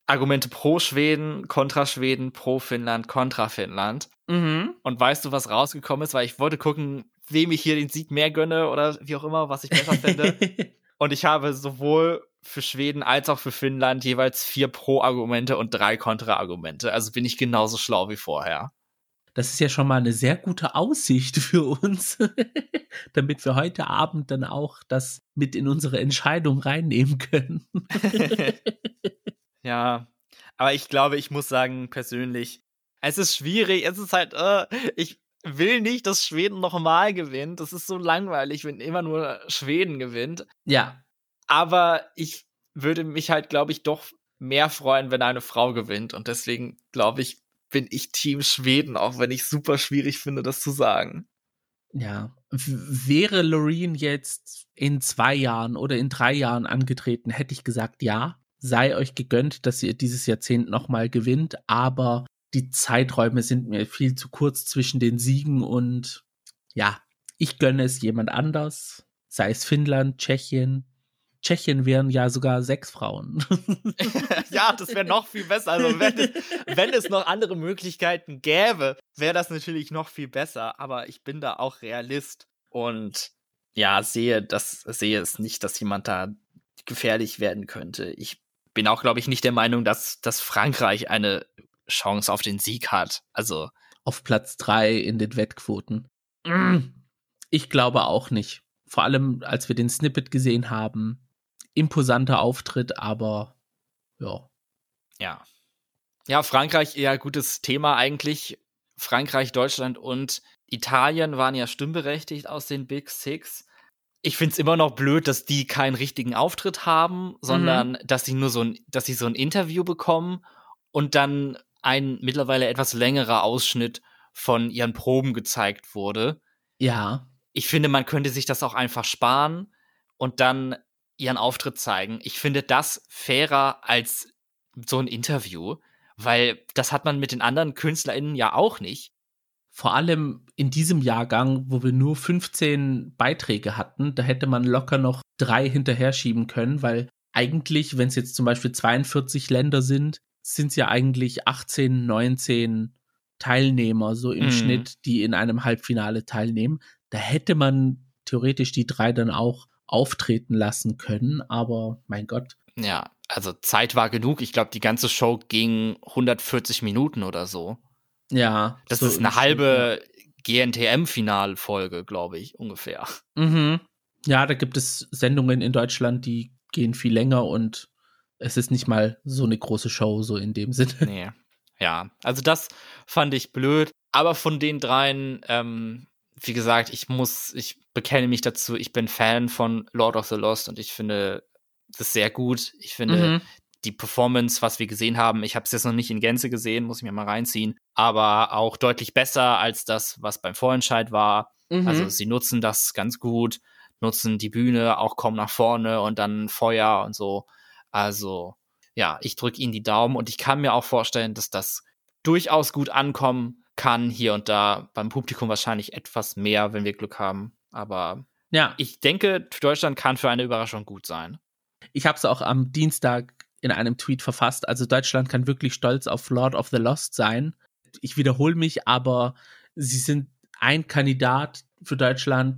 Argumente pro Schweden, kontra Schweden, pro Finnland, kontra Finnland. Mhm. Und weißt du, was rausgekommen ist? Weil ich wollte gucken, wem ich hier den Sieg mehr gönne oder wie auch immer, was ich besser finde. und ich habe sowohl für Schweden als auch für Finnland jeweils vier Pro-Argumente und drei Kontra-Argumente. Also bin ich genauso schlau wie vorher. Das ist ja schon mal eine sehr gute Aussicht für uns, damit wir heute Abend dann auch das mit in unsere Entscheidung reinnehmen können. ja, aber ich glaube, ich muss sagen, persönlich, es ist schwierig, es ist halt, äh, ich will nicht, dass Schweden nochmal gewinnt. Das ist so langweilig, wenn immer nur Schweden gewinnt. Ja. Aber ich würde mich halt, glaube ich, doch mehr freuen, wenn eine Frau gewinnt. Und deswegen, glaube ich, bin ich Team Schweden, auch wenn ich super schwierig finde, das zu sagen. Ja, wäre Loreen jetzt in zwei Jahren oder in drei Jahren angetreten, hätte ich gesagt, ja, sei euch gegönnt, dass ihr dieses Jahrzehnt nochmal gewinnt, aber die Zeiträume sind mir viel zu kurz zwischen den Siegen und ja, ich gönne es jemand anders, sei es Finnland, Tschechien, Tschechien wären ja sogar sechs Frauen. ja, das wäre noch viel besser. Also wenn es, wenn es noch andere Möglichkeiten gäbe, wäre das natürlich noch viel besser. Aber ich bin da auch Realist und ja, sehe das, sehe es nicht, dass jemand da gefährlich werden könnte. Ich bin auch, glaube ich, nicht der Meinung, dass, dass Frankreich eine Chance auf den Sieg hat. Also auf Platz drei in den Wettquoten. Ich glaube auch nicht. Vor allem, als wir den Snippet gesehen haben, imposanter Auftritt, aber ja. Ja. Ja, Frankreich eher gutes Thema eigentlich. Frankreich, Deutschland und Italien waren ja stimmberechtigt aus den Big Six. ich finde es immer noch blöd, dass die keinen richtigen Auftritt haben, sondern mhm. dass sie nur so ein, dass sie so ein Interview bekommen und dann ein mittlerweile etwas längerer Ausschnitt von ihren Proben gezeigt wurde. Ja. Ich finde, man könnte sich das auch einfach sparen und dann ihren Auftritt zeigen. Ich finde das fairer als so ein Interview, weil das hat man mit den anderen KünstlerInnen ja auch nicht. Vor allem in diesem Jahrgang, wo wir nur 15 Beiträge hatten, da hätte man locker noch drei hinterher schieben können, weil eigentlich, wenn es jetzt zum Beispiel 42 Länder sind, sind es ja eigentlich 18, 19 Teilnehmer, so im mhm. Schnitt, die in einem Halbfinale teilnehmen. Da hätte man theoretisch die drei dann auch auftreten lassen können, aber mein Gott. Ja, also Zeit war genug. Ich glaube, die ganze Show ging 140 Minuten oder so. Ja. Das so ist eine halbe GNTM-Finalfolge, glaube ich, ungefähr. Mhm. Ja, da gibt es Sendungen in Deutschland, die gehen viel länger und es ist nicht mal so eine große Show, so in dem Sinne. Nee. Ja, also das fand ich blöd. Aber von den dreien, ähm, wie gesagt, ich muss, ich bekenne mich dazu, ich bin Fan von Lord of the Lost und ich finde das sehr gut. Ich finde mhm. die Performance, was wir gesehen haben, ich habe es jetzt noch nicht in Gänze gesehen, muss ich mir mal reinziehen, aber auch deutlich besser als das, was beim Vorentscheid war. Mhm. Also sie nutzen das ganz gut, nutzen die Bühne auch kaum nach vorne und dann Feuer und so. Also ja, ich drücke ihnen die Daumen und ich kann mir auch vorstellen, dass das durchaus gut ankommen kann hier und da beim Publikum wahrscheinlich etwas mehr, wenn wir Glück haben. Aber ja, ich denke, Deutschland kann für eine Überraschung gut sein. Ich habe es auch am Dienstag in einem Tweet verfasst. Also Deutschland kann wirklich stolz auf Lord of the Lost sein. Ich wiederhole mich, aber sie sind ein Kandidat für Deutschland,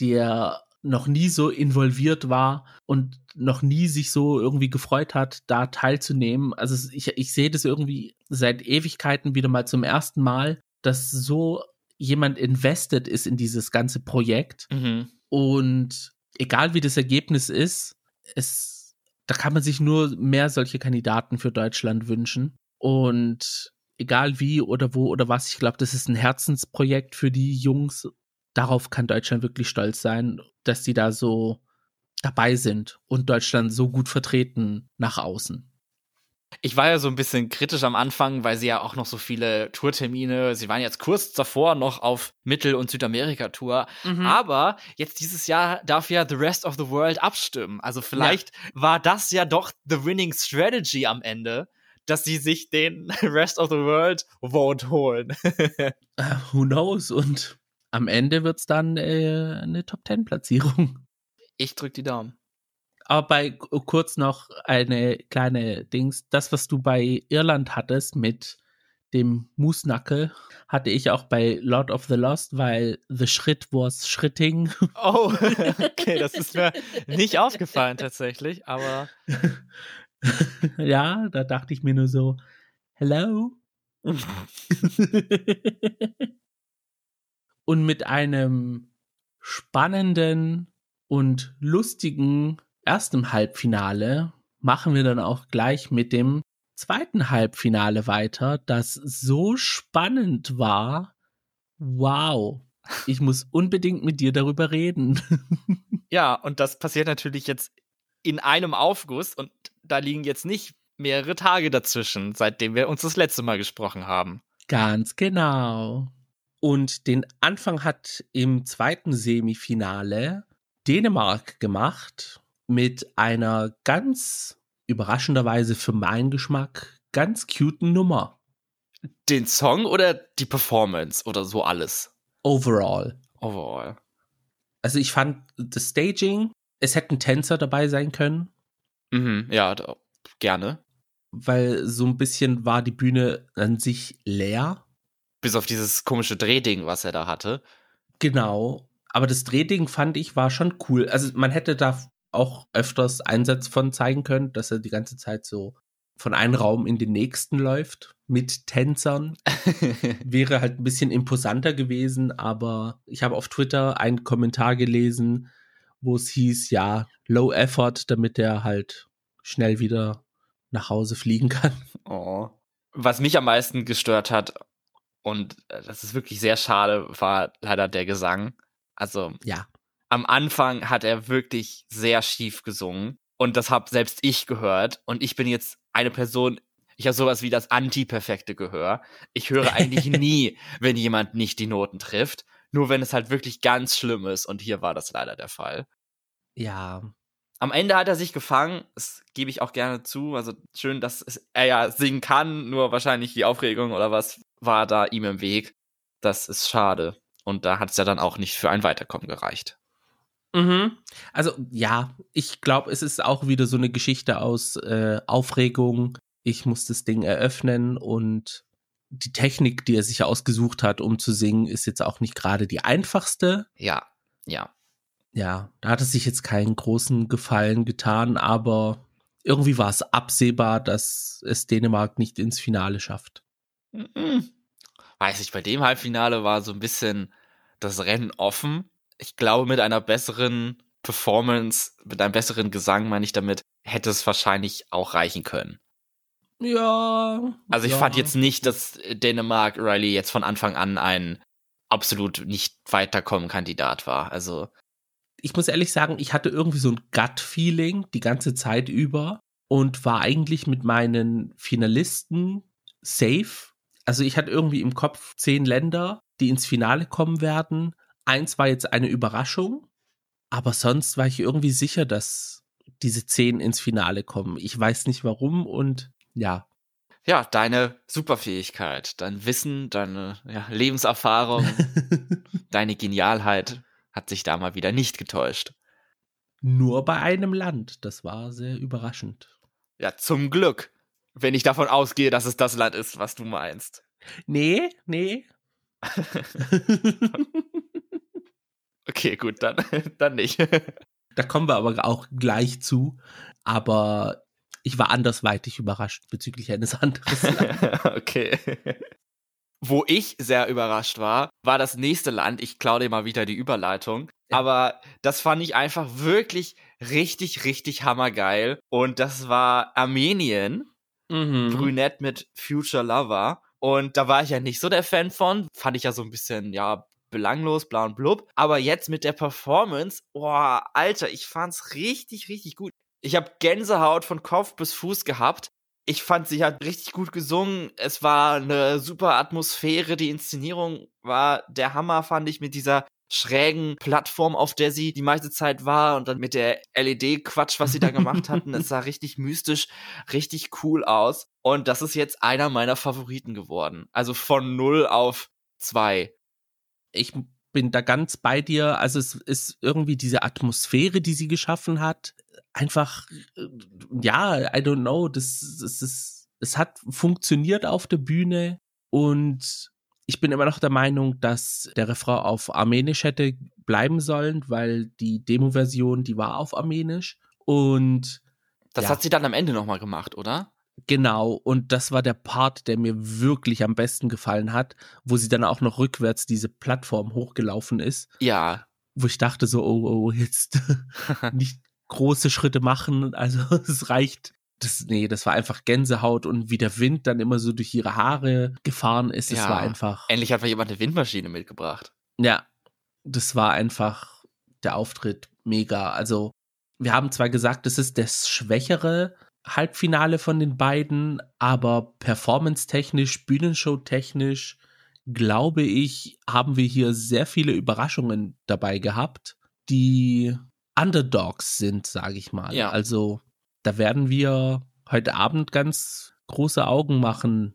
der noch nie so involviert war und noch nie sich so irgendwie gefreut hat, da teilzunehmen. Also ich, ich sehe das irgendwie seit Ewigkeiten wieder mal zum ersten Mal, dass so jemand invested ist in dieses ganze Projekt. Mhm. Und egal wie das Ergebnis ist, es, da kann man sich nur mehr solche Kandidaten für Deutschland wünschen. Und egal wie oder wo oder was, ich glaube, das ist ein Herzensprojekt für die Jungs. Darauf kann Deutschland wirklich stolz sein, dass sie da so dabei sind und Deutschland so gut vertreten nach außen. Ich war ja so ein bisschen kritisch am Anfang, weil sie ja auch noch so viele Tourtermine, sie waren jetzt kurz davor noch auf Mittel- und Südamerika-Tour, mhm. aber jetzt dieses Jahr darf ja The Rest of the World abstimmen. Also vielleicht ja. war das ja doch the winning strategy am Ende, dass sie sich den Rest of the World Vote holen. uh, who knows? Und am Ende wird es dann äh, eine Top-10-Platzierung. Ich drück die Daumen. Aber bei kurz noch eine kleine Dings. Das, was du bei Irland hattest mit dem Moosnackel, hatte ich auch bei Lord of the Lost, weil The Schritt was Schritting. Oh, okay, das ist mir nicht aufgefallen tatsächlich, aber. ja, da dachte ich mir nur so, hello? Und mit einem spannenden und lustigen ersten Halbfinale machen wir dann auch gleich mit dem zweiten Halbfinale weiter, das so spannend war. Wow. Ich muss unbedingt mit dir darüber reden. Ja, und das passiert natürlich jetzt in einem Aufguss und da liegen jetzt nicht mehrere Tage dazwischen, seitdem wir uns das letzte Mal gesprochen haben. Ganz genau. Und den Anfang hat im zweiten Semifinale Dänemark gemacht mit einer ganz überraschenderweise für meinen Geschmack ganz cuten Nummer. Den Song oder die Performance oder so alles? Overall. Overall. Also ich fand das Staging, es hätten Tänzer dabei sein können. Mhm, ja, da, gerne. Weil so ein bisschen war die Bühne an sich leer. Bis auf dieses komische Drehding, was er da hatte. Genau. Aber das Drehding fand ich war schon cool. Also man hätte da auch öfters Einsatz von zeigen können, dass er die ganze Zeit so von einem Raum in den nächsten läuft mit Tänzern. Wäre halt ein bisschen imposanter gewesen, aber ich habe auf Twitter einen Kommentar gelesen, wo es hieß, ja, low effort, damit er halt schnell wieder nach Hause fliegen kann. Oh. Was mich am meisten gestört hat, und das ist wirklich sehr schade, war leider der Gesang. Also, ja. am Anfang hat er wirklich sehr schief gesungen. Und das habe selbst ich gehört. Und ich bin jetzt eine Person, ich habe sowas wie das anti-perfekte Gehör. Ich höre eigentlich nie, wenn jemand nicht die Noten trifft. Nur wenn es halt wirklich ganz schlimm ist. Und hier war das leider der Fall. Ja. Am Ende hat er sich gefangen. Das gebe ich auch gerne zu. Also schön, dass er ja singen kann. Nur wahrscheinlich die Aufregung oder was war da ihm im Weg. Das ist schade. Und da hat es ja dann auch nicht für ein Weiterkommen gereicht. Mhm. Also ja, ich glaube, es ist auch wieder so eine Geschichte aus äh, Aufregung. Ich muss das Ding eröffnen und die Technik, die er sich ausgesucht hat, um zu singen, ist jetzt auch nicht gerade die einfachste. Ja, ja. Ja, da hat es sich jetzt keinen großen Gefallen getan, aber irgendwie war es absehbar, dass es Dänemark nicht ins Finale schafft. Weiß ich, bei dem Halbfinale war so ein bisschen das Rennen offen. Ich glaube, mit einer besseren Performance, mit einem besseren Gesang, meine ich damit, hätte es wahrscheinlich auch reichen können. Ja. Also ich ja. fand jetzt nicht, dass Dänemark Riley jetzt von Anfang an ein absolut nicht weiterkommen Kandidat war. Also ich muss ehrlich sagen, ich hatte irgendwie so ein Gut-Feeling die ganze Zeit über und war eigentlich mit meinen Finalisten safe. Also ich hatte irgendwie im Kopf zehn Länder, die ins Finale kommen werden. Eins war jetzt eine Überraschung, aber sonst war ich irgendwie sicher, dass diese zehn ins Finale kommen. Ich weiß nicht warum und ja. Ja, deine Superfähigkeit, dein Wissen, deine ja, Lebenserfahrung, deine Genialheit hat sich da mal wieder nicht getäuscht. Nur bei einem Land. Das war sehr überraschend. Ja, zum Glück. Wenn ich davon ausgehe, dass es das Land ist, was du meinst. Nee, nee. okay, gut, dann, dann nicht. da kommen wir aber auch gleich zu. Aber ich war andersweitig überrascht bezüglich eines anderen. okay. Wo ich sehr überrascht war, war das nächste Land. Ich klaue dir mal wieder die Überleitung. Ja. Aber das fand ich einfach wirklich richtig, richtig hammergeil. Und das war Armenien. Mhm. Brünett mit Future Lover. Und da war ich ja nicht so der Fan von. Fand ich ja so ein bisschen, ja, belanglos, bla und blub. Aber jetzt mit der Performance, boah, Alter, ich fand's richtig, richtig gut. Ich habe Gänsehaut von Kopf bis Fuß gehabt. Ich fand, sie hat richtig gut gesungen. Es war eine super Atmosphäre. Die Inszenierung war der Hammer, fand ich, mit dieser schrägen Plattform, auf der sie die meiste Zeit war und dann mit der LED-Quatsch, was sie da gemacht hatten. Es sah richtig mystisch, richtig cool aus. Und das ist jetzt einer meiner Favoriten geworden. Also von 0 auf 2. Ich bin da ganz bei dir. Also es ist irgendwie diese Atmosphäre, die sie geschaffen hat, einfach, äh, ja, I don't know, das, das ist, es hat funktioniert auf der Bühne und ich bin immer noch der Meinung, dass der Refrain auf Armenisch hätte bleiben sollen, weil die Demo-Version, die war auf Armenisch und das ja. hat sie dann am Ende nochmal gemacht, oder? Genau, und das war der Part, der mir wirklich am besten gefallen hat, wo sie dann auch noch rückwärts diese Plattform hochgelaufen ist. Ja. Wo ich dachte so, oh, oh, jetzt nicht große Schritte machen, also es reicht. Das, nee, das war einfach Gänsehaut und wie der Wind dann immer so durch ihre Haare gefahren ist, das ja, war einfach. Endlich hat mal jemand eine Windmaschine mitgebracht. Ja, das war einfach der Auftritt mega. Also, wir haben zwar gesagt, es ist das schwächere Halbfinale von den beiden, aber performance-technisch, Bühnenshow-technisch, glaube ich, haben wir hier sehr viele Überraschungen dabei gehabt, die Underdogs sind, sage ich mal. Ja. Also da werden wir heute Abend ganz große Augen machen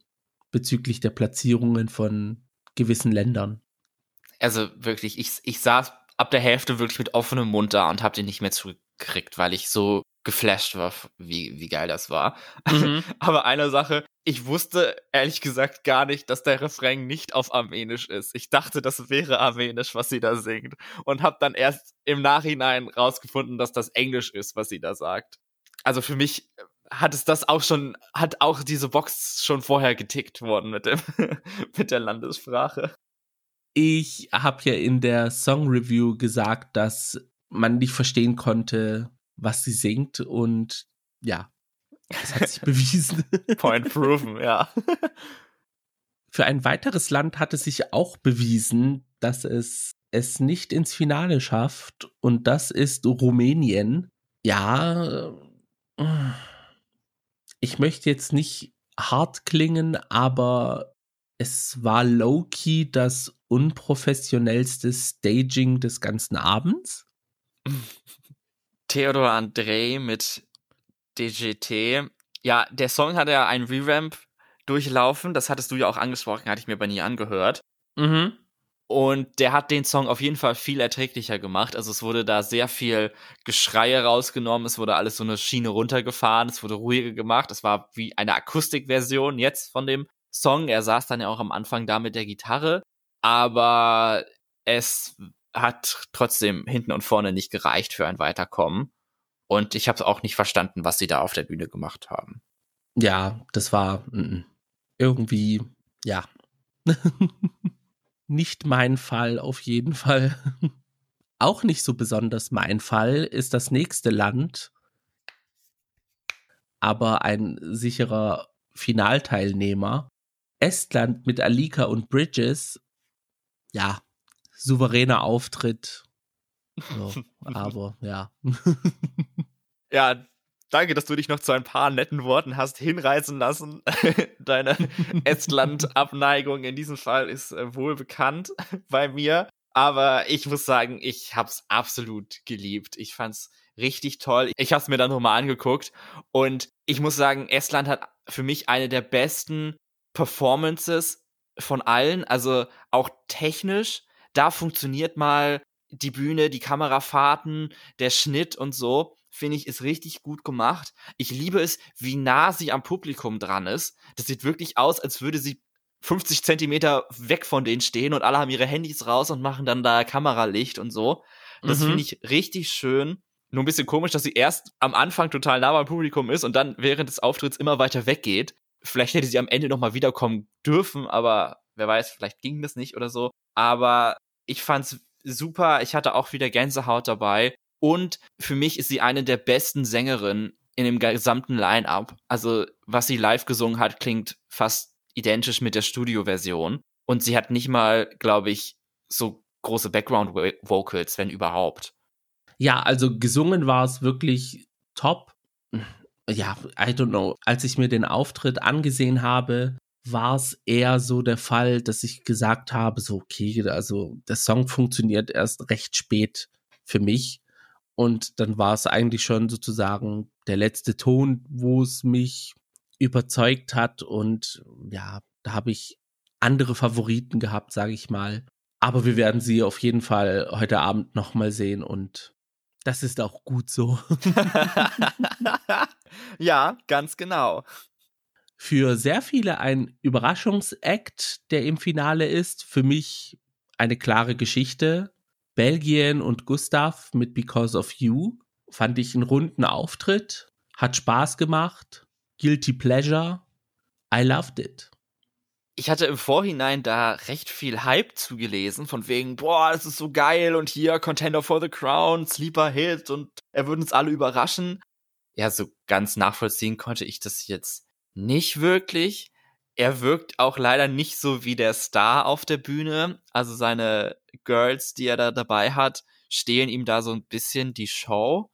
bezüglich der Platzierungen von gewissen Ländern. Also wirklich, ich, ich saß ab der Hälfte wirklich mit offenem Mund da und hab den nicht mehr zurückgekriegt, weil ich so geflasht war, wie, wie geil das war. Mhm. Aber eine Sache, ich wusste ehrlich gesagt gar nicht, dass der Refrain nicht auf Armenisch ist. Ich dachte, das wäre Armenisch, was sie da singt. Und hab dann erst im Nachhinein rausgefunden, dass das Englisch ist, was sie da sagt. Also für mich hat es das auch schon, hat auch diese Box schon vorher getickt worden mit dem, mit der Landessprache. Ich habe ja in der Song Review gesagt, dass man nicht verstehen konnte, was sie singt und ja, das hat sich bewiesen. Point proven, ja. Für ein weiteres Land hat es sich auch bewiesen, dass es es nicht ins Finale schafft und das ist Rumänien. Ja, äh, ich möchte jetzt nicht hart klingen, aber es war low-key das unprofessionellste Staging des ganzen Abends. Theodor André mit DGT. Ja, der Song hat ja einen Revamp durchlaufen. Das hattest du ja auch angesprochen, hatte ich mir aber nie angehört. Mhm. Und der hat den Song auf jeden Fall viel erträglicher gemacht. Also es wurde da sehr viel Geschreie rausgenommen, es wurde alles so eine Schiene runtergefahren, es wurde ruhiger gemacht. Es war wie eine Akustikversion jetzt von dem Song. Er saß dann ja auch am Anfang da mit der Gitarre, aber es hat trotzdem hinten und vorne nicht gereicht für ein Weiterkommen. Und ich habe auch nicht verstanden, was sie da auf der Bühne gemacht haben. Ja, das war mm, irgendwie, ja. nicht mein Fall auf jeden Fall. Auch nicht so besonders mein Fall ist das nächste Land, aber ein sicherer Finalteilnehmer. Estland mit Alika und Bridges. Ja, souveräner Auftritt. So, aber ja. ja, danke, dass du dich noch zu ein paar netten Worten hast hinreißen lassen. Deine Estland-Abneigung in diesem Fall ist äh, wohl bekannt bei mir. Aber ich muss sagen, ich hab's absolut geliebt. Ich fand's richtig toll. Ich hab's mir dann nochmal angeguckt und ich muss sagen, Estland hat für mich eine der besten Performances von allen, also auch technisch. Da funktioniert mal die Bühne, die Kamerafahrten, der Schnitt und so finde ich, ist richtig gut gemacht. Ich liebe es, wie nah sie am Publikum dran ist. Das sieht wirklich aus, als würde sie 50 Zentimeter weg von denen stehen und alle haben ihre Handys raus und machen dann da Kameralicht und so. Das mhm. finde ich richtig schön. Nur ein bisschen komisch, dass sie erst am Anfang total nah beim Publikum ist und dann während des Auftritts immer weiter weggeht. Vielleicht hätte sie am Ende nochmal wiederkommen dürfen, aber wer weiß, vielleicht ging das nicht oder so. Aber ich fand's super. Ich hatte auch wieder Gänsehaut dabei. Und für mich ist sie eine der besten Sängerinnen in dem gesamten Line-up. Also, was sie live gesungen hat, klingt fast identisch mit der Studio-Version. Und sie hat nicht mal, glaube ich, so große Background-Vocals, wenn überhaupt. Ja, also gesungen war es wirklich top. Ja, I don't know. Als ich mir den Auftritt angesehen habe, war es eher so der Fall, dass ich gesagt habe, so, okay, also der Song funktioniert erst recht spät für mich. Und dann war es eigentlich schon sozusagen der letzte Ton, wo es mich überzeugt hat. Und ja, da habe ich andere Favoriten gehabt, sage ich mal. Aber wir werden sie auf jeden Fall heute Abend nochmal sehen und das ist auch gut so. ja, ganz genau. Für sehr viele ein Überraschungsakt, der im Finale ist. Für mich eine klare Geschichte. Belgien und Gustav mit Because of You fand ich einen runden Auftritt, hat Spaß gemacht, Guilty Pleasure, I loved it. Ich hatte im Vorhinein da recht viel Hype zugelesen, von wegen, boah, das ist so geil und hier Contender for the Crown, Sleeper Hit und er würde uns alle überraschen. Ja, so ganz nachvollziehen konnte ich das jetzt nicht wirklich er wirkt auch leider nicht so wie der Star auf der Bühne. Also seine Girls, die er da dabei hat, stehlen ihm da so ein bisschen die Show.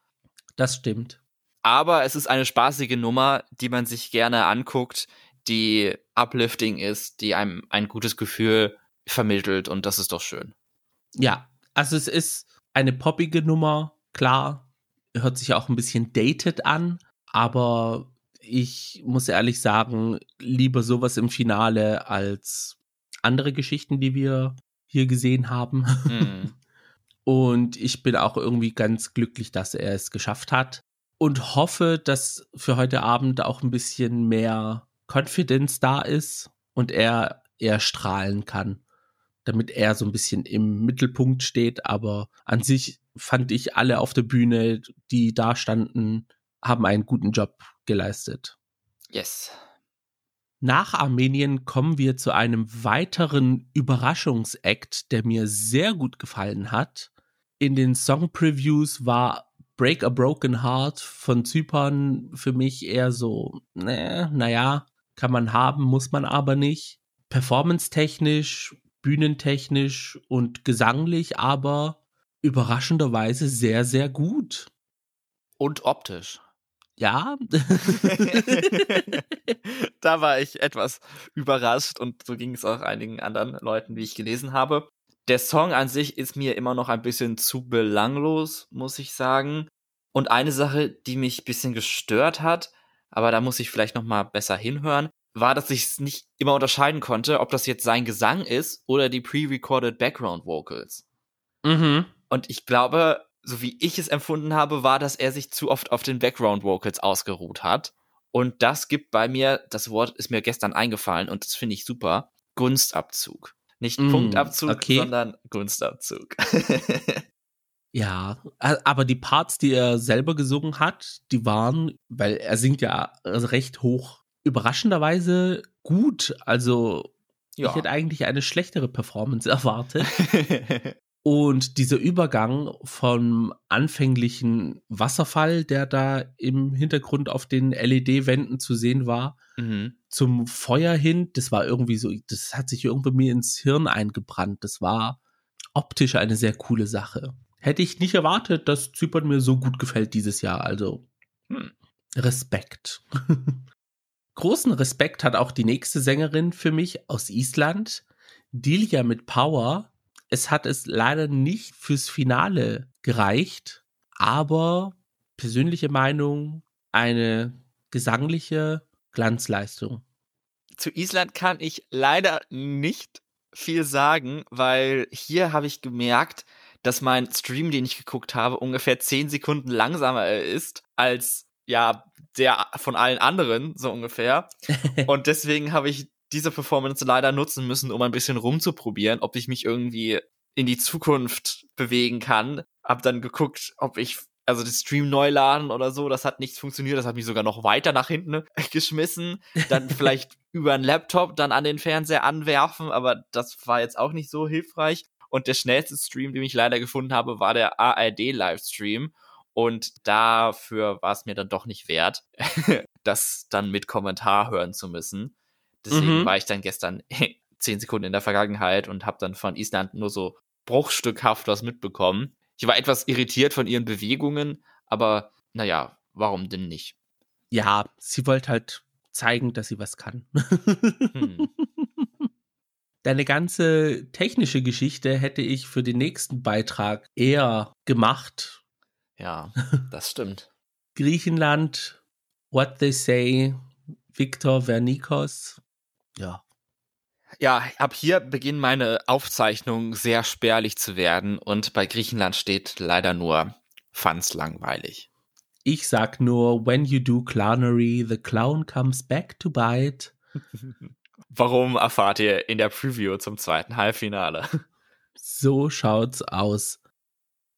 Das stimmt. Aber es ist eine spaßige Nummer, die man sich gerne anguckt, die uplifting ist, die einem ein gutes Gefühl vermittelt und das ist doch schön. Ja, also es ist eine poppige Nummer, klar, hört sich auch ein bisschen dated an, aber ich muss ehrlich sagen, lieber sowas im Finale als andere Geschichten, die wir hier gesehen haben. Mhm. Und ich bin auch irgendwie ganz glücklich, dass er es geschafft hat. Und hoffe, dass für heute Abend auch ein bisschen mehr Confidence da ist und er eher strahlen kann, damit er so ein bisschen im Mittelpunkt steht. Aber an sich fand ich alle auf der Bühne, die da standen, haben einen guten Job geleistet. Yes. Nach Armenien kommen wir zu einem weiteren Überraschungsakt, der mir sehr gut gefallen hat. In den Song-Previews war Break a Broken Heart von Zypern für mich eher so, ne, naja, kann man haben, muss man aber nicht. Performance-technisch bühnentechnisch und gesanglich, aber überraschenderweise sehr, sehr gut. Und optisch. Ja. da war ich etwas überrascht und so ging es auch einigen anderen Leuten, wie ich gelesen habe. Der Song an sich ist mir immer noch ein bisschen zu belanglos, muss ich sagen. Und eine Sache, die mich ein bisschen gestört hat, aber da muss ich vielleicht noch mal besser hinhören, war, dass ich es nicht immer unterscheiden konnte, ob das jetzt sein Gesang ist oder die pre-recorded Background Vocals. Mhm. Und ich glaube, so wie ich es empfunden habe, war, dass er sich zu oft auf den Background Vocals ausgeruht hat. Und das gibt bei mir, das Wort ist mir gestern eingefallen und das finde ich super, Gunstabzug. Nicht mm, Punktabzug, okay. sondern Gunstabzug. ja, aber die Parts, die er selber gesungen hat, die waren, weil er singt ja recht hoch, überraschenderweise gut. Also ja. ich hätte eigentlich eine schlechtere Performance erwartet. Und dieser Übergang vom anfänglichen Wasserfall, der da im Hintergrund auf den LED-Wänden zu sehen war, mhm. zum Feuer hin, das war irgendwie so, das hat sich irgendwie mir ins Hirn eingebrannt. Das war optisch eine sehr coole Sache. Hätte ich nicht erwartet, dass Zypern mir so gut gefällt dieses Jahr. Also hm. Respekt. Großen Respekt hat auch die nächste Sängerin für mich aus Island, Delia mit Power es hat es leider nicht fürs Finale gereicht, aber persönliche Meinung, eine gesangliche Glanzleistung. Zu Island kann ich leider nicht viel sagen, weil hier habe ich gemerkt, dass mein Stream, den ich geguckt habe, ungefähr zehn Sekunden langsamer ist als ja der von allen anderen so ungefähr. Und deswegen habe ich diese Performance leider nutzen müssen, um ein bisschen rumzuprobieren, ob ich mich irgendwie in die Zukunft bewegen kann. Hab dann geguckt, ob ich also das Stream neu laden oder so, das hat nichts funktioniert, das hat mich sogar noch weiter nach hinten geschmissen. Dann vielleicht über einen Laptop dann an den Fernseher anwerfen, aber das war jetzt auch nicht so hilfreich. Und der schnellste Stream, den ich leider gefunden habe, war der ARD-Livestream. Und dafür war es mir dann doch nicht wert, das dann mit Kommentar hören zu müssen. Deswegen mhm. war ich dann gestern zehn Sekunden in der Vergangenheit und habe dann von Island nur so bruchstückhaft was mitbekommen. Ich war etwas irritiert von ihren Bewegungen, aber naja, warum denn nicht? Ja, sie wollte halt zeigen, dass sie was kann. Hm. Deine ganze technische Geschichte hätte ich für den nächsten Beitrag eher gemacht. Ja, das stimmt. Griechenland, What They Say, Viktor Vernikos. Ja. Ja, ab hier beginnen meine Aufzeichnungen sehr spärlich zu werden und bei Griechenland steht leider nur Fans langweilig. Ich sag nur, when you do clownery, the clown comes back to bite. Warum erfahrt ihr in der Preview zum zweiten Halbfinale? So schaut's aus.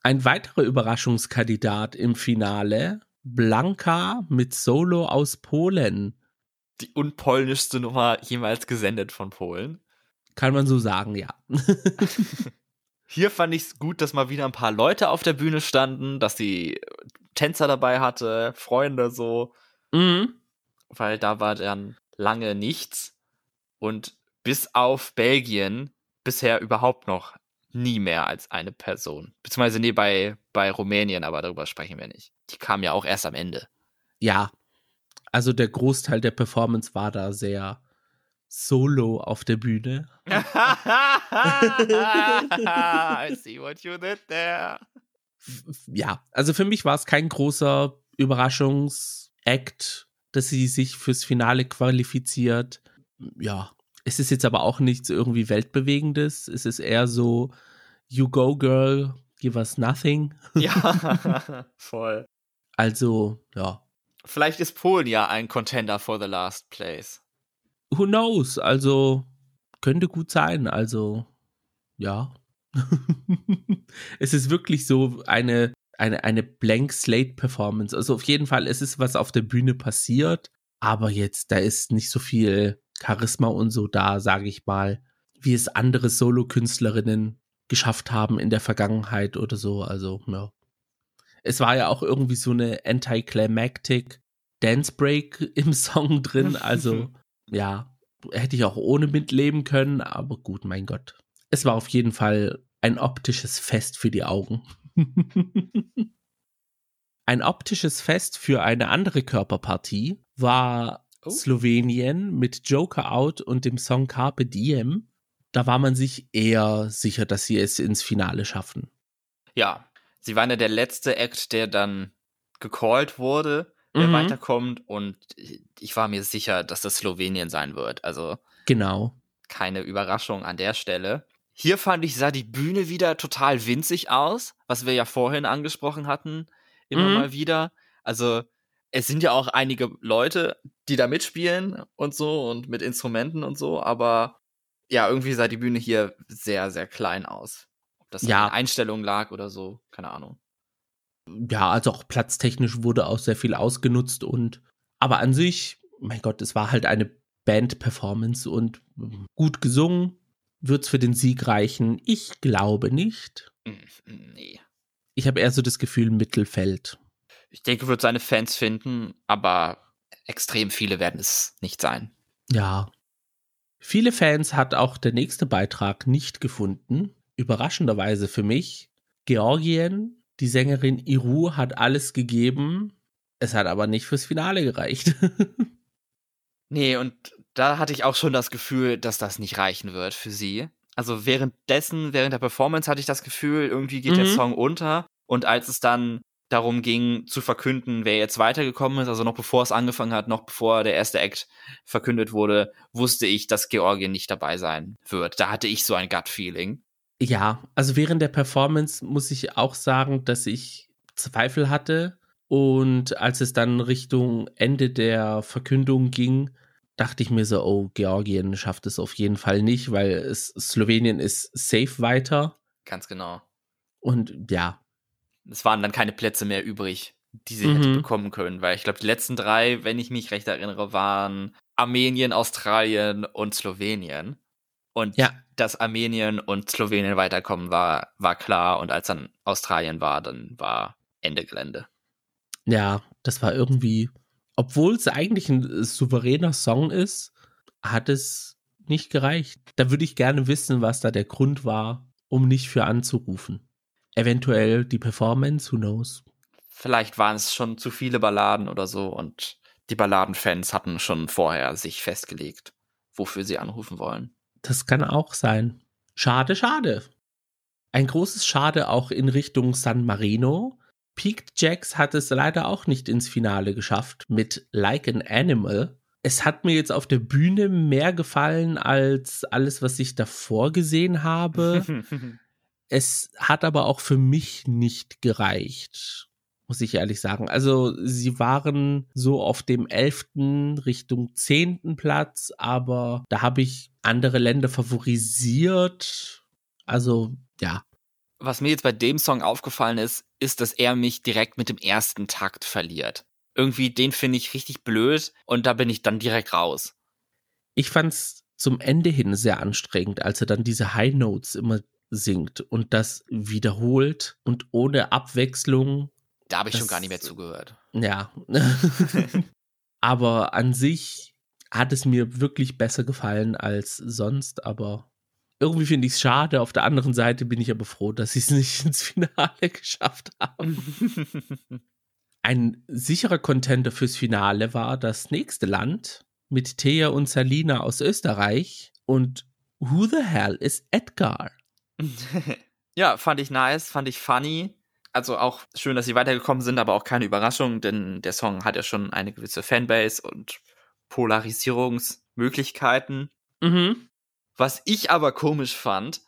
Ein weiterer Überraschungskandidat im Finale, Blanka mit Solo aus Polen die unpolnischste Nummer jemals gesendet von Polen. Kann man so sagen, ja. Hier fand ich es gut, dass mal wieder ein paar Leute auf der Bühne standen, dass sie Tänzer dabei hatte, Freunde so. Mhm. Weil da war dann lange nichts. Und bis auf Belgien bisher überhaupt noch nie mehr als eine Person. Beziehungsweise nee, bei, bei Rumänien, aber darüber sprechen wir nicht. Die kam ja auch erst am Ende. Ja, also der Großteil der Performance war da sehr solo auf der Bühne. I see what you did there. Ja, also für mich war es kein großer Überraschungsakt, dass sie sich fürs Finale qualifiziert. Ja, es ist jetzt aber auch nichts irgendwie weltbewegendes. Es ist eher so, you go girl, give us nothing. Ja, voll. Also, ja, Vielleicht ist Polen ja ein Contender for the last place. Who knows? Also, könnte gut sein. Also, ja. es ist wirklich so eine, eine, eine Blank Slate Performance. Also, auf jeden Fall ist es was auf der Bühne passiert. Aber jetzt, da ist nicht so viel Charisma und so da, sage ich mal, wie es andere Solo-Künstlerinnen geschafft haben in der Vergangenheit oder so. Also, ja es war ja auch irgendwie so eine anticlimactic Dance Break im Song drin. Also, ja, hätte ich auch ohne mitleben können, aber gut, mein Gott. Es war auf jeden Fall ein optisches Fest für die Augen. ein optisches Fest für eine andere Körperpartie war oh. Slowenien mit Joker Out und dem Song Carpe Diem. Da war man sich eher sicher, dass sie es ins Finale schaffen. Ja, sie waren ja der letzte Act, der dann gecallt wurde, wer mhm. weiterkommt. Und ich war mir sicher, dass das Slowenien sein wird. Also. Genau. Keine Überraschung an der Stelle. Hier fand ich, sah die Bühne wieder total winzig aus, was wir ja vorhin angesprochen hatten, immer mhm. mal wieder. Also, es sind ja auch einige Leute, die da mitspielen und so und mit Instrumenten und so, aber ja, irgendwie sah die Bühne hier sehr, sehr klein aus. Das ja. an Einstellungen lag oder so, keine Ahnung. Ja, also auch platztechnisch wurde auch sehr viel ausgenutzt und aber an sich, mein Gott, es war halt eine Band-Performance und gut gesungen. Wird's für den Sieg reichen? Ich glaube nicht. Hm, nee. Ich habe eher so das Gefühl Mittelfeld. Ich denke, wird seine Fans finden, aber extrem viele werden es nicht sein. Ja. Viele Fans hat auch der nächste Beitrag nicht gefunden. Überraschenderweise für mich. Georgien die Sängerin Iru hat alles gegeben. Es hat aber nicht fürs Finale gereicht. nee, und da hatte ich auch schon das Gefühl, dass das nicht reichen wird für sie. Also währenddessen, während der Performance hatte ich das Gefühl, irgendwie geht mhm. der Song unter. Und als es dann darum ging, zu verkünden, wer jetzt weitergekommen ist, also noch bevor es angefangen hat, noch bevor der erste Act verkündet wurde, wusste ich, dass Georgien nicht dabei sein wird. Da hatte ich so ein Gut-Feeling. Ja, also während der Performance muss ich auch sagen, dass ich Zweifel hatte. Und als es dann Richtung Ende der Verkündung ging, dachte ich mir so, oh, Georgien schafft es auf jeden Fall nicht, weil es, Slowenien ist safe weiter. Ganz genau. Und ja. Es waren dann keine Plätze mehr übrig, die sie mhm. hätte bekommen können, weil ich glaube, die letzten drei, wenn ich mich recht erinnere, waren Armenien, Australien und Slowenien. Und ja. dass Armenien und Slowenien weiterkommen, war, war klar. Und als dann Australien war, dann war Ende Gelände. Ja, das war irgendwie, obwohl es eigentlich ein souveräner Song ist, hat es nicht gereicht. Da würde ich gerne wissen, was da der Grund war, um nicht für anzurufen. Eventuell die Performance, who knows? Vielleicht waren es schon zu viele Balladen oder so und die Balladenfans hatten schon vorher sich festgelegt, wofür sie anrufen wollen. Das kann auch sein. Schade, schade. Ein großes Schade auch in Richtung San Marino. Peaked Jacks hat es leider auch nicht ins Finale geschafft mit Like an Animal. Es hat mir jetzt auf der Bühne mehr gefallen als alles, was ich davor gesehen habe. es hat aber auch für mich nicht gereicht muss ich ehrlich sagen. Also sie waren so auf dem elften Richtung zehnten Platz, aber da habe ich andere Länder favorisiert. Also ja. Was mir jetzt bei dem Song aufgefallen ist, ist, dass er mich direkt mit dem ersten Takt verliert. Irgendwie den finde ich richtig blöd und da bin ich dann direkt raus. Ich fand's zum Ende hin sehr anstrengend, als er dann diese High Notes immer singt und das wiederholt und ohne Abwechslung da habe ich das, schon gar nicht mehr zugehört. Ja. aber an sich hat es mir wirklich besser gefallen als sonst, aber irgendwie finde ich es schade. Auf der anderen Seite bin ich aber froh, dass sie es nicht ins Finale geschafft haben. Ein sicherer Contender fürs Finale war das nächste Land mit Thea und Salina aus Österreich. Und who the hell is Edgar? ja, fand ich nice, fand ich funny also auch schön, dass sie weitergekommen sind, aber auch keine Überraschung, denn der Song hat ja schon eine gewisse Fanbase und Polarisierungsmöglichkeiten. Mhm. Was ich aber komisch fand,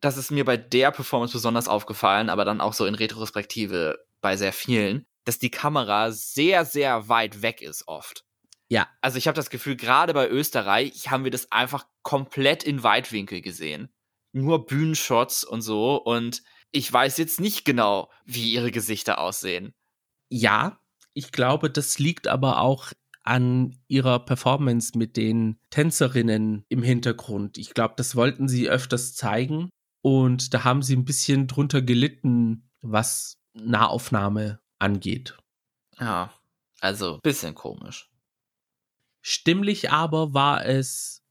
das ist mir bei der Performance besonders aufgefallen, aber dann auch so in Retrospektive bei sehr vielen, dass die Kamera sehr, sehr weit weg ist oft. Ja. Also ich habe das Gefühl, gerade bei Österreich haben wir das einfach komplett in Weitwinkel gesehen. Nur Bühnenshots und so und ich weiß jetzt nicht genau, wie ihre Gesichter aussehen. Ja, ich glaube, das liegt aber auch an ihrer Performance mit den Tänzerinnen im Hintergrund. Ich glaube, das wollten sie öfters zeigen und da haben sie ein bisschen drunter gelitten, was Nahaufnahme angeht. Ja, also bisschen komisch. Stimmlich aber war es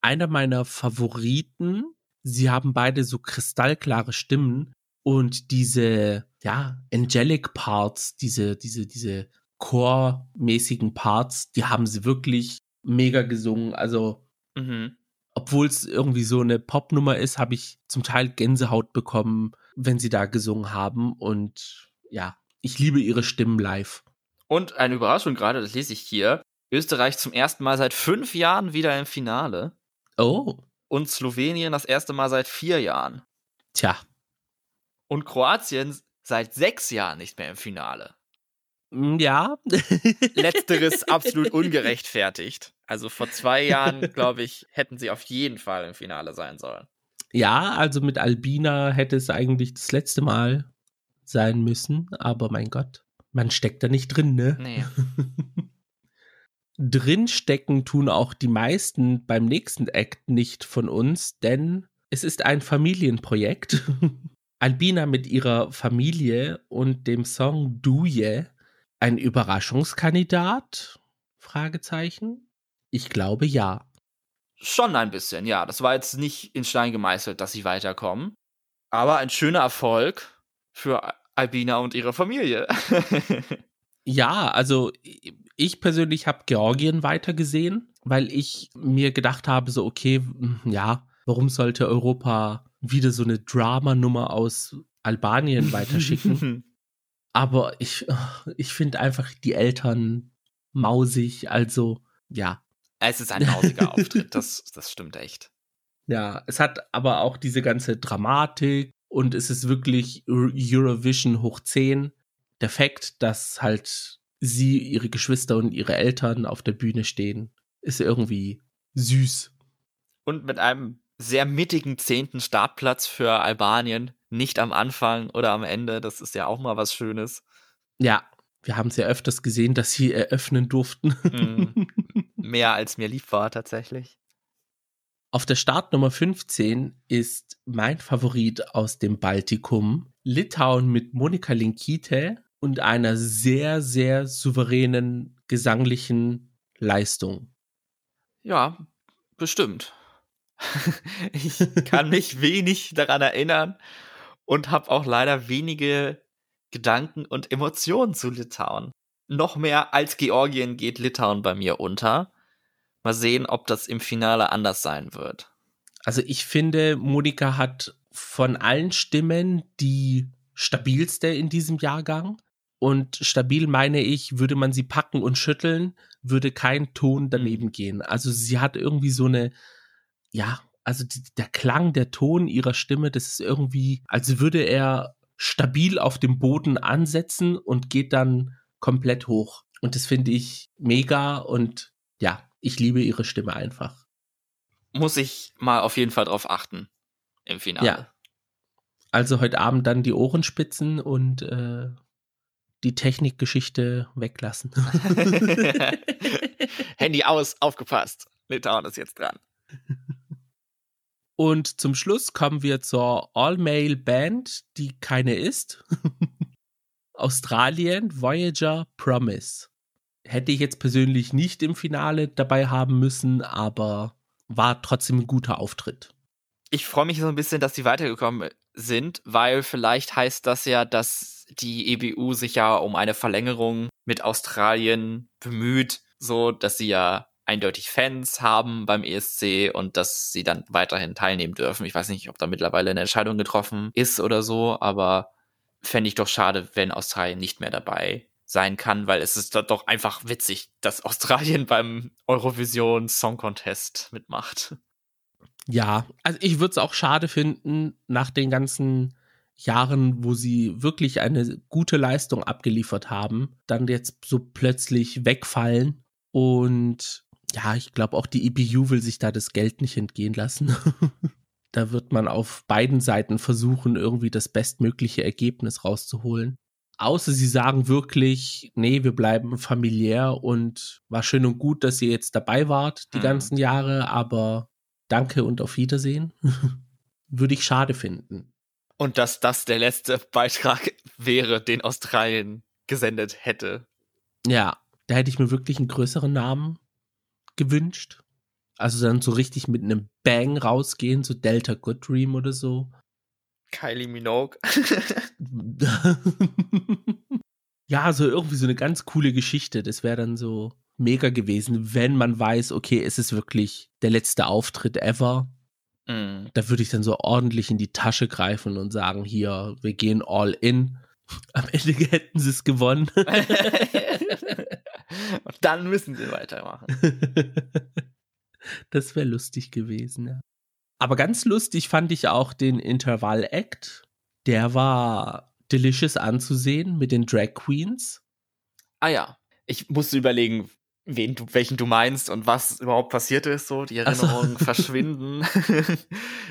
einer meiner Favoriten sie haben beide so kristallklare Stimmen und diese, ja, angelic Parts, diese, diese, diese Chormäßigen Parts, die haben sie wirklich mega gesungen. Also, mhm. obwohl es irgendwie so eine Popnummer ist, habe ich zum Teil Gänsehaut bekommen, wenn sie da gesungen haben. Und ja, ich liebe ihre Stimmen live. Und eine Überraschung gerade, das lese ich hier. Österreich zum ersten Mal seit fünf Jahren wieder im Finale. Oh. Und Slowenien das erste Mal seit vier Jahren. Tja. Und Kroatien seit sechs Jahren nicht mehr im Finale. Mm, ja. Letzteres absolut ungerechtfertigt. Also vor zwei Jahren, glaube ich, hätten sie auf jeden Fall im Finale sein sollen. Ja, also mit Albina hätte es eigentlich das letzte Mal sein müssen, aber mein Gott, man steckt da nicht drin, ne? Nee. Drinstecken tun auch die meisten beim nächsten Act nicht von uns, denn es ist ein Familienprojekt. Albina mit ihrer Familie und dem Song Duje ein Überraschungskandidat? Fragezeichen. Ich glaube ja. Schon ein bisschen, ja. Das war jetzt nicht in Stein gemeißelt, dass sie weiterkommen. Aber ein schöner Erfolg für Albina und ihre Familie. ja, also ich persönlich habe Georgien weitergesehen, weil ich mir gedacht habe, so, okay, hm, ja, warum sollte Europa wieder so eine Dramanummer aus Albanien weiterschicken? Aber ich, ich finde einfach die Eltern mausig, also ja. Es ist ein mausiger Auftritt, das, das stimmt echt. Ja, es hat aber auch diese ganze Dramatik und es ist wirklich Eurovision hoch 10. Der Fakt, dass halt sie, ihre Geschwister und ihre Eltern auf der Bühne stehen, ist irgendwie süß. Und mit einem sehr mittigen zehnten Startplatz für Albanien, nicht am Anfang oder am Ende, das ist ja auch mal was Schönes. Ja, wir haben es ja öfters gesehen, dass sie eröffnen durften. Mm, mehr als mir lieb war tatsächlich. Auf der Startnummer 15 ist mein Favorit aus dem Baltikum Litauen mit Monika Linkite und einer sehr, sehr souveränen gesanglichen Leistung. Ja, bestimmt. ich kann mich wenig daran erinnern und habe auch leider wenige Gedanken und Emotionen zu Litauen. Noch mehr als Georgien geht Litauen bei mir unter. Mal sehen, ob das im Finale anders sein wird. Also ich finde, Monika hat von allen Stimmen die stabilste in diesem Jahrgang. Und stabil meine ich, würde man sie packen und schütteln, würde kein Ton daneben gehen. Also sie hat irgendwie so eine, ja, also die, der Klang, der Ton ihrer Stimme, das ist irgendwie, als würde er stabil auf dem Boden ansetzen und geht dann komplett hoch. Und das finde ich mega und ja, ich liebe ihre Stimme einfach. Muss ich mal auf jeden Fall drauf achten im Finale. Ja. Also heute Abend dann die Ohren spitzen und äh, die Technikgeschichte weglassen. Handy aus, aufgepasst. Litauen ist jetzt dran. Und zum Schluss kommen wir zur All-Male-Band, die keine ist. Australien, Voyager, Promise. Hätte ich jetzt persönlich nicht im Finale dabei haben müssen, aber war trotzdem ein guter Auftritt. Ich freue mich so ein bisschen, dass die weitergekommen sind, weil vielleicht heißt das ja, dass die EBU sich ja um eine Verlängerung mit Australien bemüht, so dass sie ja eindeutig Fans haben beim ESC und dass sie dann weiterhin teilnehmen dürfen. Ich weiß nicht, ob da mittlerweile eine Entscheidung getroffen ist oder so, aber fände ich doch schade, wenn Australien nicht mehr dabei sein kann, weil es ist doch einfach witzig, dass Australien beim Eurovision Song Contest mitmacht. Ja, also ich würde es auch schade finden, nach den ganzen Jahren, wo sie wirklich eine gute Leistung abgeliefert haben, dann jetzt so plötzlich wegfallen. Und ja, ich glaube auch die EBU will sich da das Geld nicht entgehen lassen. da wird man auf beiden Seiten versuchen, irgendwie das bestmögliche Ergebnis rauszuholen. Außer sie sagen wirklich, nee, wir bleiben familiär und war schön und gut, dass ihr jetzt dabei wart die mhm. ganzen Jahre, aber danke und auf Wiedersehen. Würde ich schade finden. Und dass das der letzte Beitrag wäre, den Australien gesendet hätte. Ja, da hätte ich mir wirklich einen größeren Namen gewünscht. Also dann so richtig mit einem Bang rausgehen, so Delta Good Dream oder so. Kylie Minogue. ja, so irgendwie so eine ganz coole Geschichte. Das wäre dann so mega gewesen, wenn man weiß, okay, es ist wirklich der letzte Auftritt ever. Mm. Da würde ich dann so ordentlich in die Tasche greifen und sagen, hier, wir gehen all in. Am Ende hätten sie es gewonnen. und dann müssen sie weitermachen. das wäre lustig gewesen, ja. Aber ganz lustig fand ich auch den Intervall-Act. Der war delicious anzusehen mit den Drag Queens. Ah ja. Ich musste überlegen, wen du, welchen du meinst und was überhaupt passiert ist. So, die Erinnerungen so. verschwinden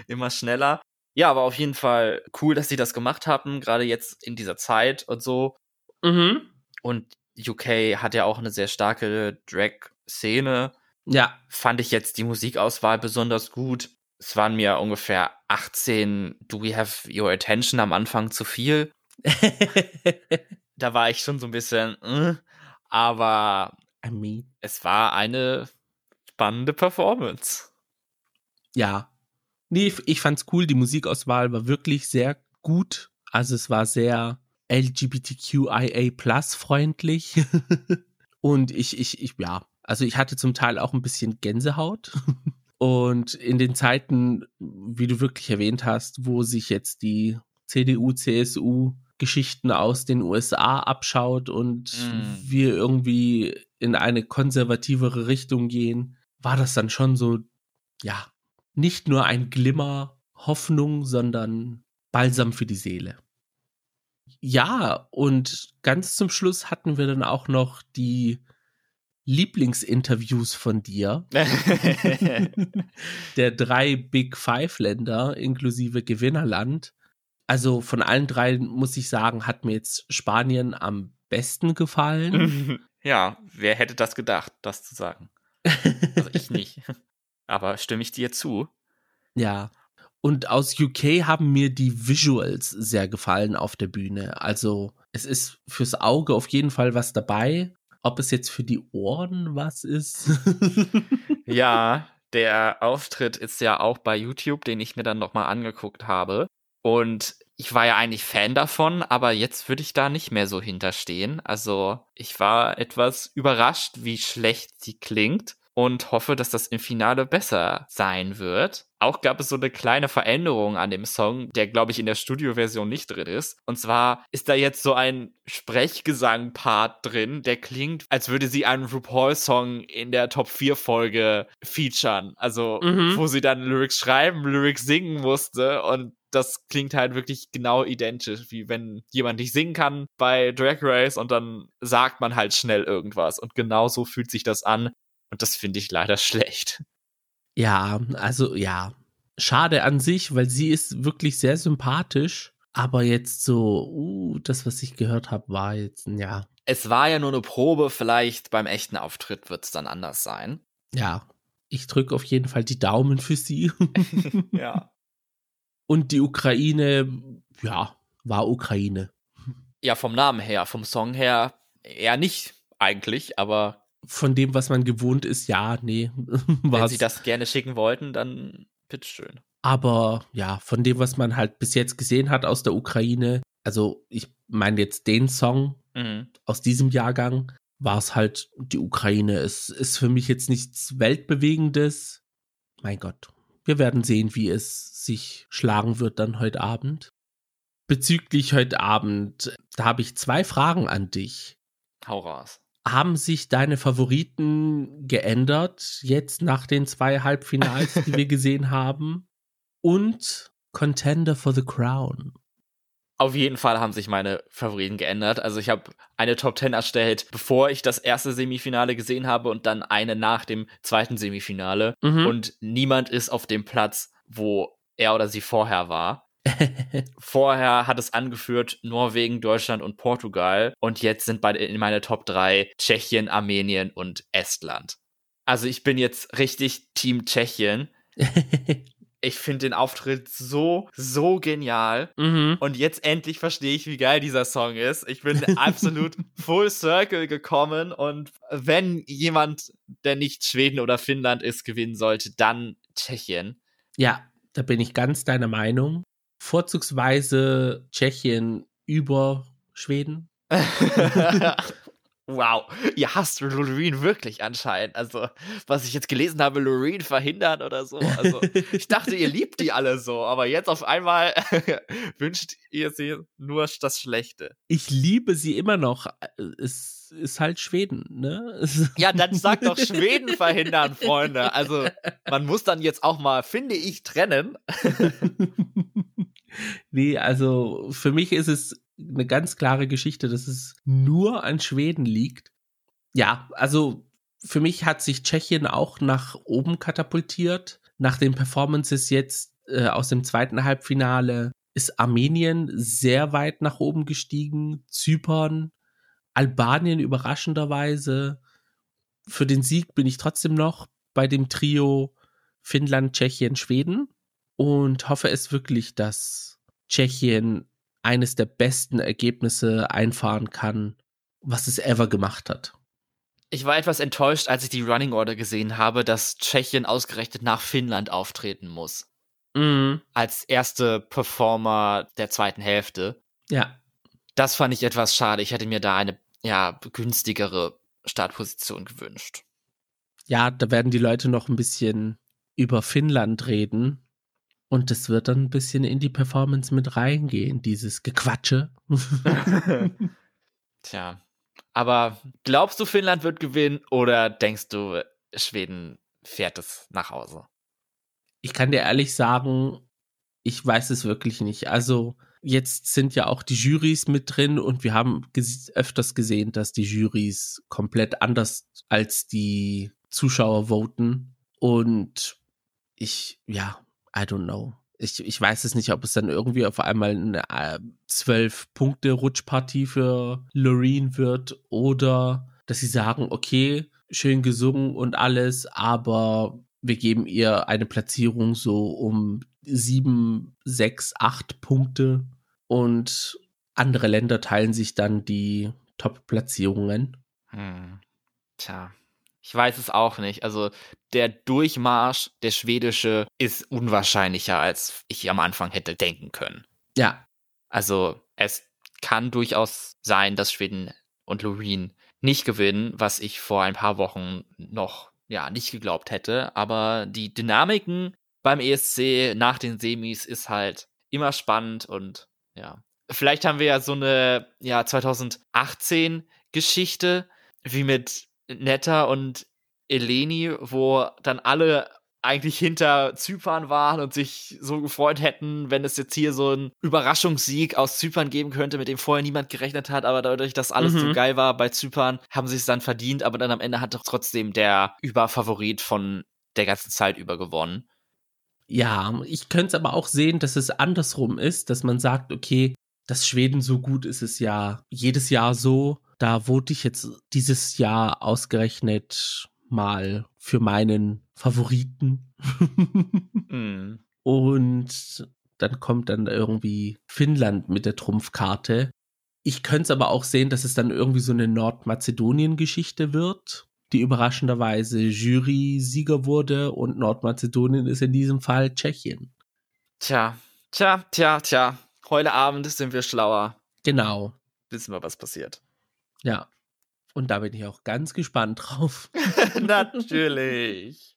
immer schneller. Ja, aber auf jeden Fall cool, dass sie das gemacht haben, gerade jetzt in dieser Zeit und so. Mhm. Und UK hat ja auch eine sehr starke Drag-Szene. Ja. Fand ich jetzt die Musikauswahl besonders gut. Es waren mir ungefähr 18 Do We Have Your Attention am Anfang zu viel. da war ich schon so ein bisschen, äh, aber I mean. es war eine spannende Performance. Ja. Nee, ich fand's cool. Die Musikauswahl war wirklich sehr gut. Also es war sehr LGBTQIA plus freundlich. Und ich, ich, ich, ja, also ich hatte zum Teil auch ein bisschen Gänsehaut. Und in den Zeiten, wie du wirklich erwähnt hast, wo sich jetzt die CDU, CSU Geschichten aus den USA abschaut und mm. wir irgendwie in eine konservativere Richtung gehen, war das dann schon so, ja, nicht nur ein Glimmer Hoffnung, sondern Balsam für die Seele. Ja, und ganz zum Schluss hatten wir dann auch noch die Lieblingsinterviews von dir. der drei Big Five Länder inklusive Gewinnerland. Also von allen drei muss ich sagen, hat mir jetzt Spanien am besten gefallen. Ja, wer hätte das gedacht, das zu sagen? Also ich nicht. Aber stimme ich dir zu? Ja. Und aus UK haben mir die Visuals sehr gefallen auf der Bühne. Also es ist fürs Auge auf jeden Fall was dabei. Ob es jetzt für die Ohren was ist? ja, der Auftritt ist ja auch bei YouTube, den ich mir dann nochmal angeguckt habe. Und ich war ja eigentlich Fan davon, aber jetzt würde ich da nicht mehr so hinterstehen. Also ich war etwas überrascht, wie schlecht sie klingt und hoffe, dass das im Finale besser sein wird. Auch gab es so eine kleine Veränderung an dem Song, der, glaube ich, in der Studioversion nicht drin ist. Und zwar ist da jetzt so ein Sprechgesang-Part drin, der klingt, als würde sie einen RuPaul-Song in der Top 4-Folge featuren. Also, mhm. wo sie dann Lyrics schreiben, Lyrics singen musste und das klingt halt wirklich genau identisch, wie wenn jemand nicht singen kann bei Drag Race und dann sagt man halt schnell irgendwas. Und genau so fühlt sich das an. Und das finde ich leider schlecht. Ja, also ja. Schade an sich, weil sie ist wirklich sehr sympathisch. Aber jetzt so, uh, das, was ich gehört habe, war jetzt, ja. Es war ja nur eine Probe, vielleicht beim echten Auftritt wird es dann anders sein. Ja, ich drücke auf jeden Fall die Daumen für sie. ja. Und die Ukraine, ja, war Ukraine. Ja, vom Namen her, vom Song her eher nicht eigentlich, aber. Von dem, was man gewohnt ist, ja, nee. Wenn sie das gerne schicken wollten, dann bitteschön. Aber ja, von dem, was man halt bis jetzt gesehen hat aus der Ukraine, also ich meine jetzt den Song mhm. aus diesem Jahrgang, war es halt die Ukraine. Es ist für mich jetzt nichts Weltbewegendes. Mein Gott, wir werden sehen, wie es sich schlagen wird dann heute Abend. Bezüglich heute Abend, da habe ich zwei Fragen an dich. Hau raus. Haben sich deine Favoriten geändert, jetzt nach den zwei Halbfinals, die wir gesehen haben? Und Contender for the Crown. Auf jeden Fall haben sich meine Favoriten geändert. Also ich habe eine Top 10 erstellt, bevor ich das erste Semifinale gesehen habe und dann eine nach dem zweiten Semifinale. Mhm. Und niemand ist auf dem Platz, wo er oder sie vorher war. vorher hat es angeführt Norwegen, Deutschland und Portugal. Und jetzt sind bei, in meine Top 3 Tschechien, Armenien und Estland. Also ich bin jetzt richtig Team Tschechien. Ich finde den Auftritt so, so genial. Mhm. Und jetzt endlich verstehe ich, wie geil dieser Song ist. Ich bin absolut full circle gekommen. Und wenn jemand, der nicht Schweden oder Finnland ist, gewinnen sollte, dann Tschechien. Ja, da bin ich ganz deiner Meinung. Vorzugsweise Tschechien über Schweden. wow, ihr hasst Loreen wirklich anscheinend. Also, was ich jetzt gelesen habe, Loreen verhindern oder so. Also, ich dachte, ihr liebt die alle so, aber jetzt auf einmal wünscht ihr sie nur das Schlechte. Ich liebe sie immer noch. Es ist halt Schweden, ne? Ja, dann sagt doch Schweden verhindern, Freunde. Also, man muss dann jetzt auch mal, finde ich, trennen. Nee, also für mich ist es eine ganz klare Geschichte, dass es nur an Schweden liegt. Ja, also für mich hat sich Tschechien auch nach oben katapultiert. Nach den Performances jetzt äh, aus dem zweiten Halbfinale ist Armenien sehr weit nach oben gestiegen, Zypern, Albanien überraschenderweise. Für den Sieg bin ich trotzdem noch bei dem Trio Finnland, Tschechien, Schweden und hoffe es wirklich, dass Tschechien eines der besten Ergebnisse einfahren kann, was es ever gemacht hat. Ich war etwas enttäuscht, als ich die Running Order gesehen habe, dass Tschechien ausgerechnet nach Finnland auftreten muss. Mhm. Als erste Performer der zweiten Hälfte. Ja. Das fand ich etwas schade. Ich hätte mir da eine ja, günstigere Startposition gewünscht. Ja, da werden die Leute noch ein bisschen über Finnland reden. Und das wird dann ein bisschen in die Performance mit reingehen, dieses Gequatsche. Tja. Aber glaubst du, Finnland wird gewinnen oder denkst du, Schweden fährt es nach Hause? Ich kann dir ehrlich sagen, ich weiß es wirklich nicht. Also, jetzt sind ja auch die Jurys mit drin und wir haben ges öfters gesehen, dass die Jurys komplett anders als die Zuschauer voten. Und ich, ja, I don't know. Ich, ich weiß es nicht, ob es dann irgendwie auf einmal eine äh, zwölf Punkte Rutschpartie für Loreen wird oder dass sie sagen, okay, schön gesungen und alles, aber wir geben ihr eine Platzierung so um sieben, sechs, acht Punkte und andere Länder teilen sich dann die Top-Platzierungen. Hm. Tja, ich weiß es auch nicht. Also der Durchmarsch, der schwedische, ist unwahrscheinlicher, als ich am Anfang hätte denken können. Ja. Also es kann durchaus sein, dass Schweden und Loreen nicht gewinnen, was ich vor ein paar Wochen noch ja nicht geglaubt hätte. Aber die Dynamiken beim ESC nach den Semis ist halt immer spannend und ja. Vielleicht haben wir ja so eine ja 2018 Geschichte wie mit Netta und Eleni, wo dann alle eigentlich hinter Zypern waren und sich so gefreut hätten, wenn es jetzt hier so einen Überraschungssieg aus Zypern geben könnte, mit dem vorher niemand gerechnet hat, aber dadurch, dass alles mhm. so geil war bei Zypern, haben sie es dann verdient, aber dann am Ende hat doch trotzdem der Überfavorit von der ganzen Zeit über gewonnen. Ja, ich könnte es aber auch sehen, dass es andersrum ist, dass man sagt, okay, dass Schweden so gut ist, ist ja jedes Jahr so. Da vote ich jetzt dieses Jahr ausgerechnet mal für meinen Favoriten. mm. Und dann kommt dann irgendwie Finnland mit der Trumpfkarte. Ich könnte es aber auch sehen, dass es dann irgendwie so eine Nordmazedonien-Geschichte wird, die überraschenderweise Jury-Sieger wurde und Nordmazedonien ist in diesem Fall Tschechien. Tja, tja, tja, tja. Heute Abend sind wir schlauer. Genau. Wissen wir, was passiert. Ja. Und da bin ich auch ganz gespannt drauf. Natürlich.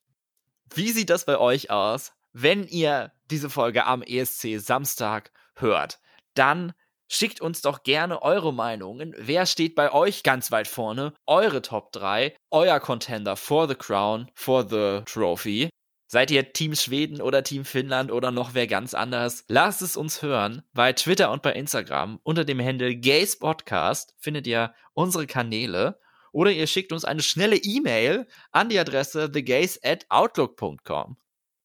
Wie sieht das bei euch aus, wenn ihr diese Folge am ESC Samstag hört? Dann schickt uns doch gerne eure Meinungen. Wer steht bei euch ganz weit vorne? Eure Top 3, euer Contender for the Crown, for the Trophy. Seid ihr Team Schweden oder Team Finnland oder noch wer ganz anders? Lasst es uns hören. Bei Twitter und bei Instagram unter dem Handle Gays Podcast findet ihr unsere Kanäle oder ihr schickt uns eine schnelle E-Mail an die Adresse thegays at outlook.com.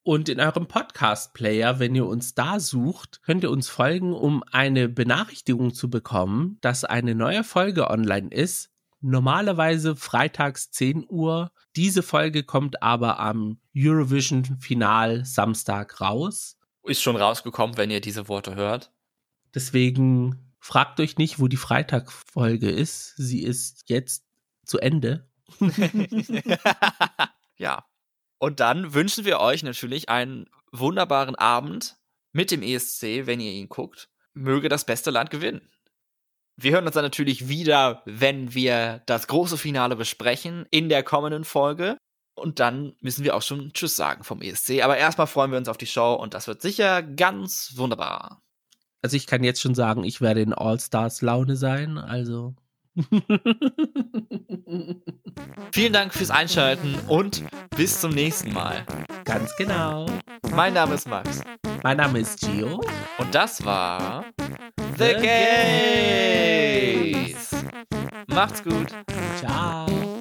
Und in eurem Podcast-Player, wenn ihr uns da sucht, könnt ihr uns folgen, um eine Benachrichtigung zu bekommen, dass eine neue Folge online ist. Normalerweise freitags 10 Uhr. Diese Folge kommt aber am Eurovision-Final Samstag raus. Ist schon rausgekommen, wenn ihr diese Worte hört. Deswegen fragt euch nicht, wo die Freitagfolge ist. Sie ist jetzt zu Ende. ja. Und dann wünschen wir euch natürlich einen wunderbaren Abend mit dem ESC, wenn ihr ihn guckt. Möge das beste Land gewinnen. Wir hören uns dann natürlich wieder, wenn wir das große Finale besprechen in der kommenden Folge. Und dann müssen wir auch schon Tschüss sagen vom ESC. Aber erstmal freuen wir uns auf die Show und das wird sicher ganz wunderbar. Also ich kann jetzt schon sagen, ich werde in All-Stars Laune sein, also. Vielen Dank fürs Einschalten und bis zum nächsten Mal. Ganz genau. Mein Name ist Max. Mein Name ist Gio. Und das war The, The Gays. Macht's gut. Ciao.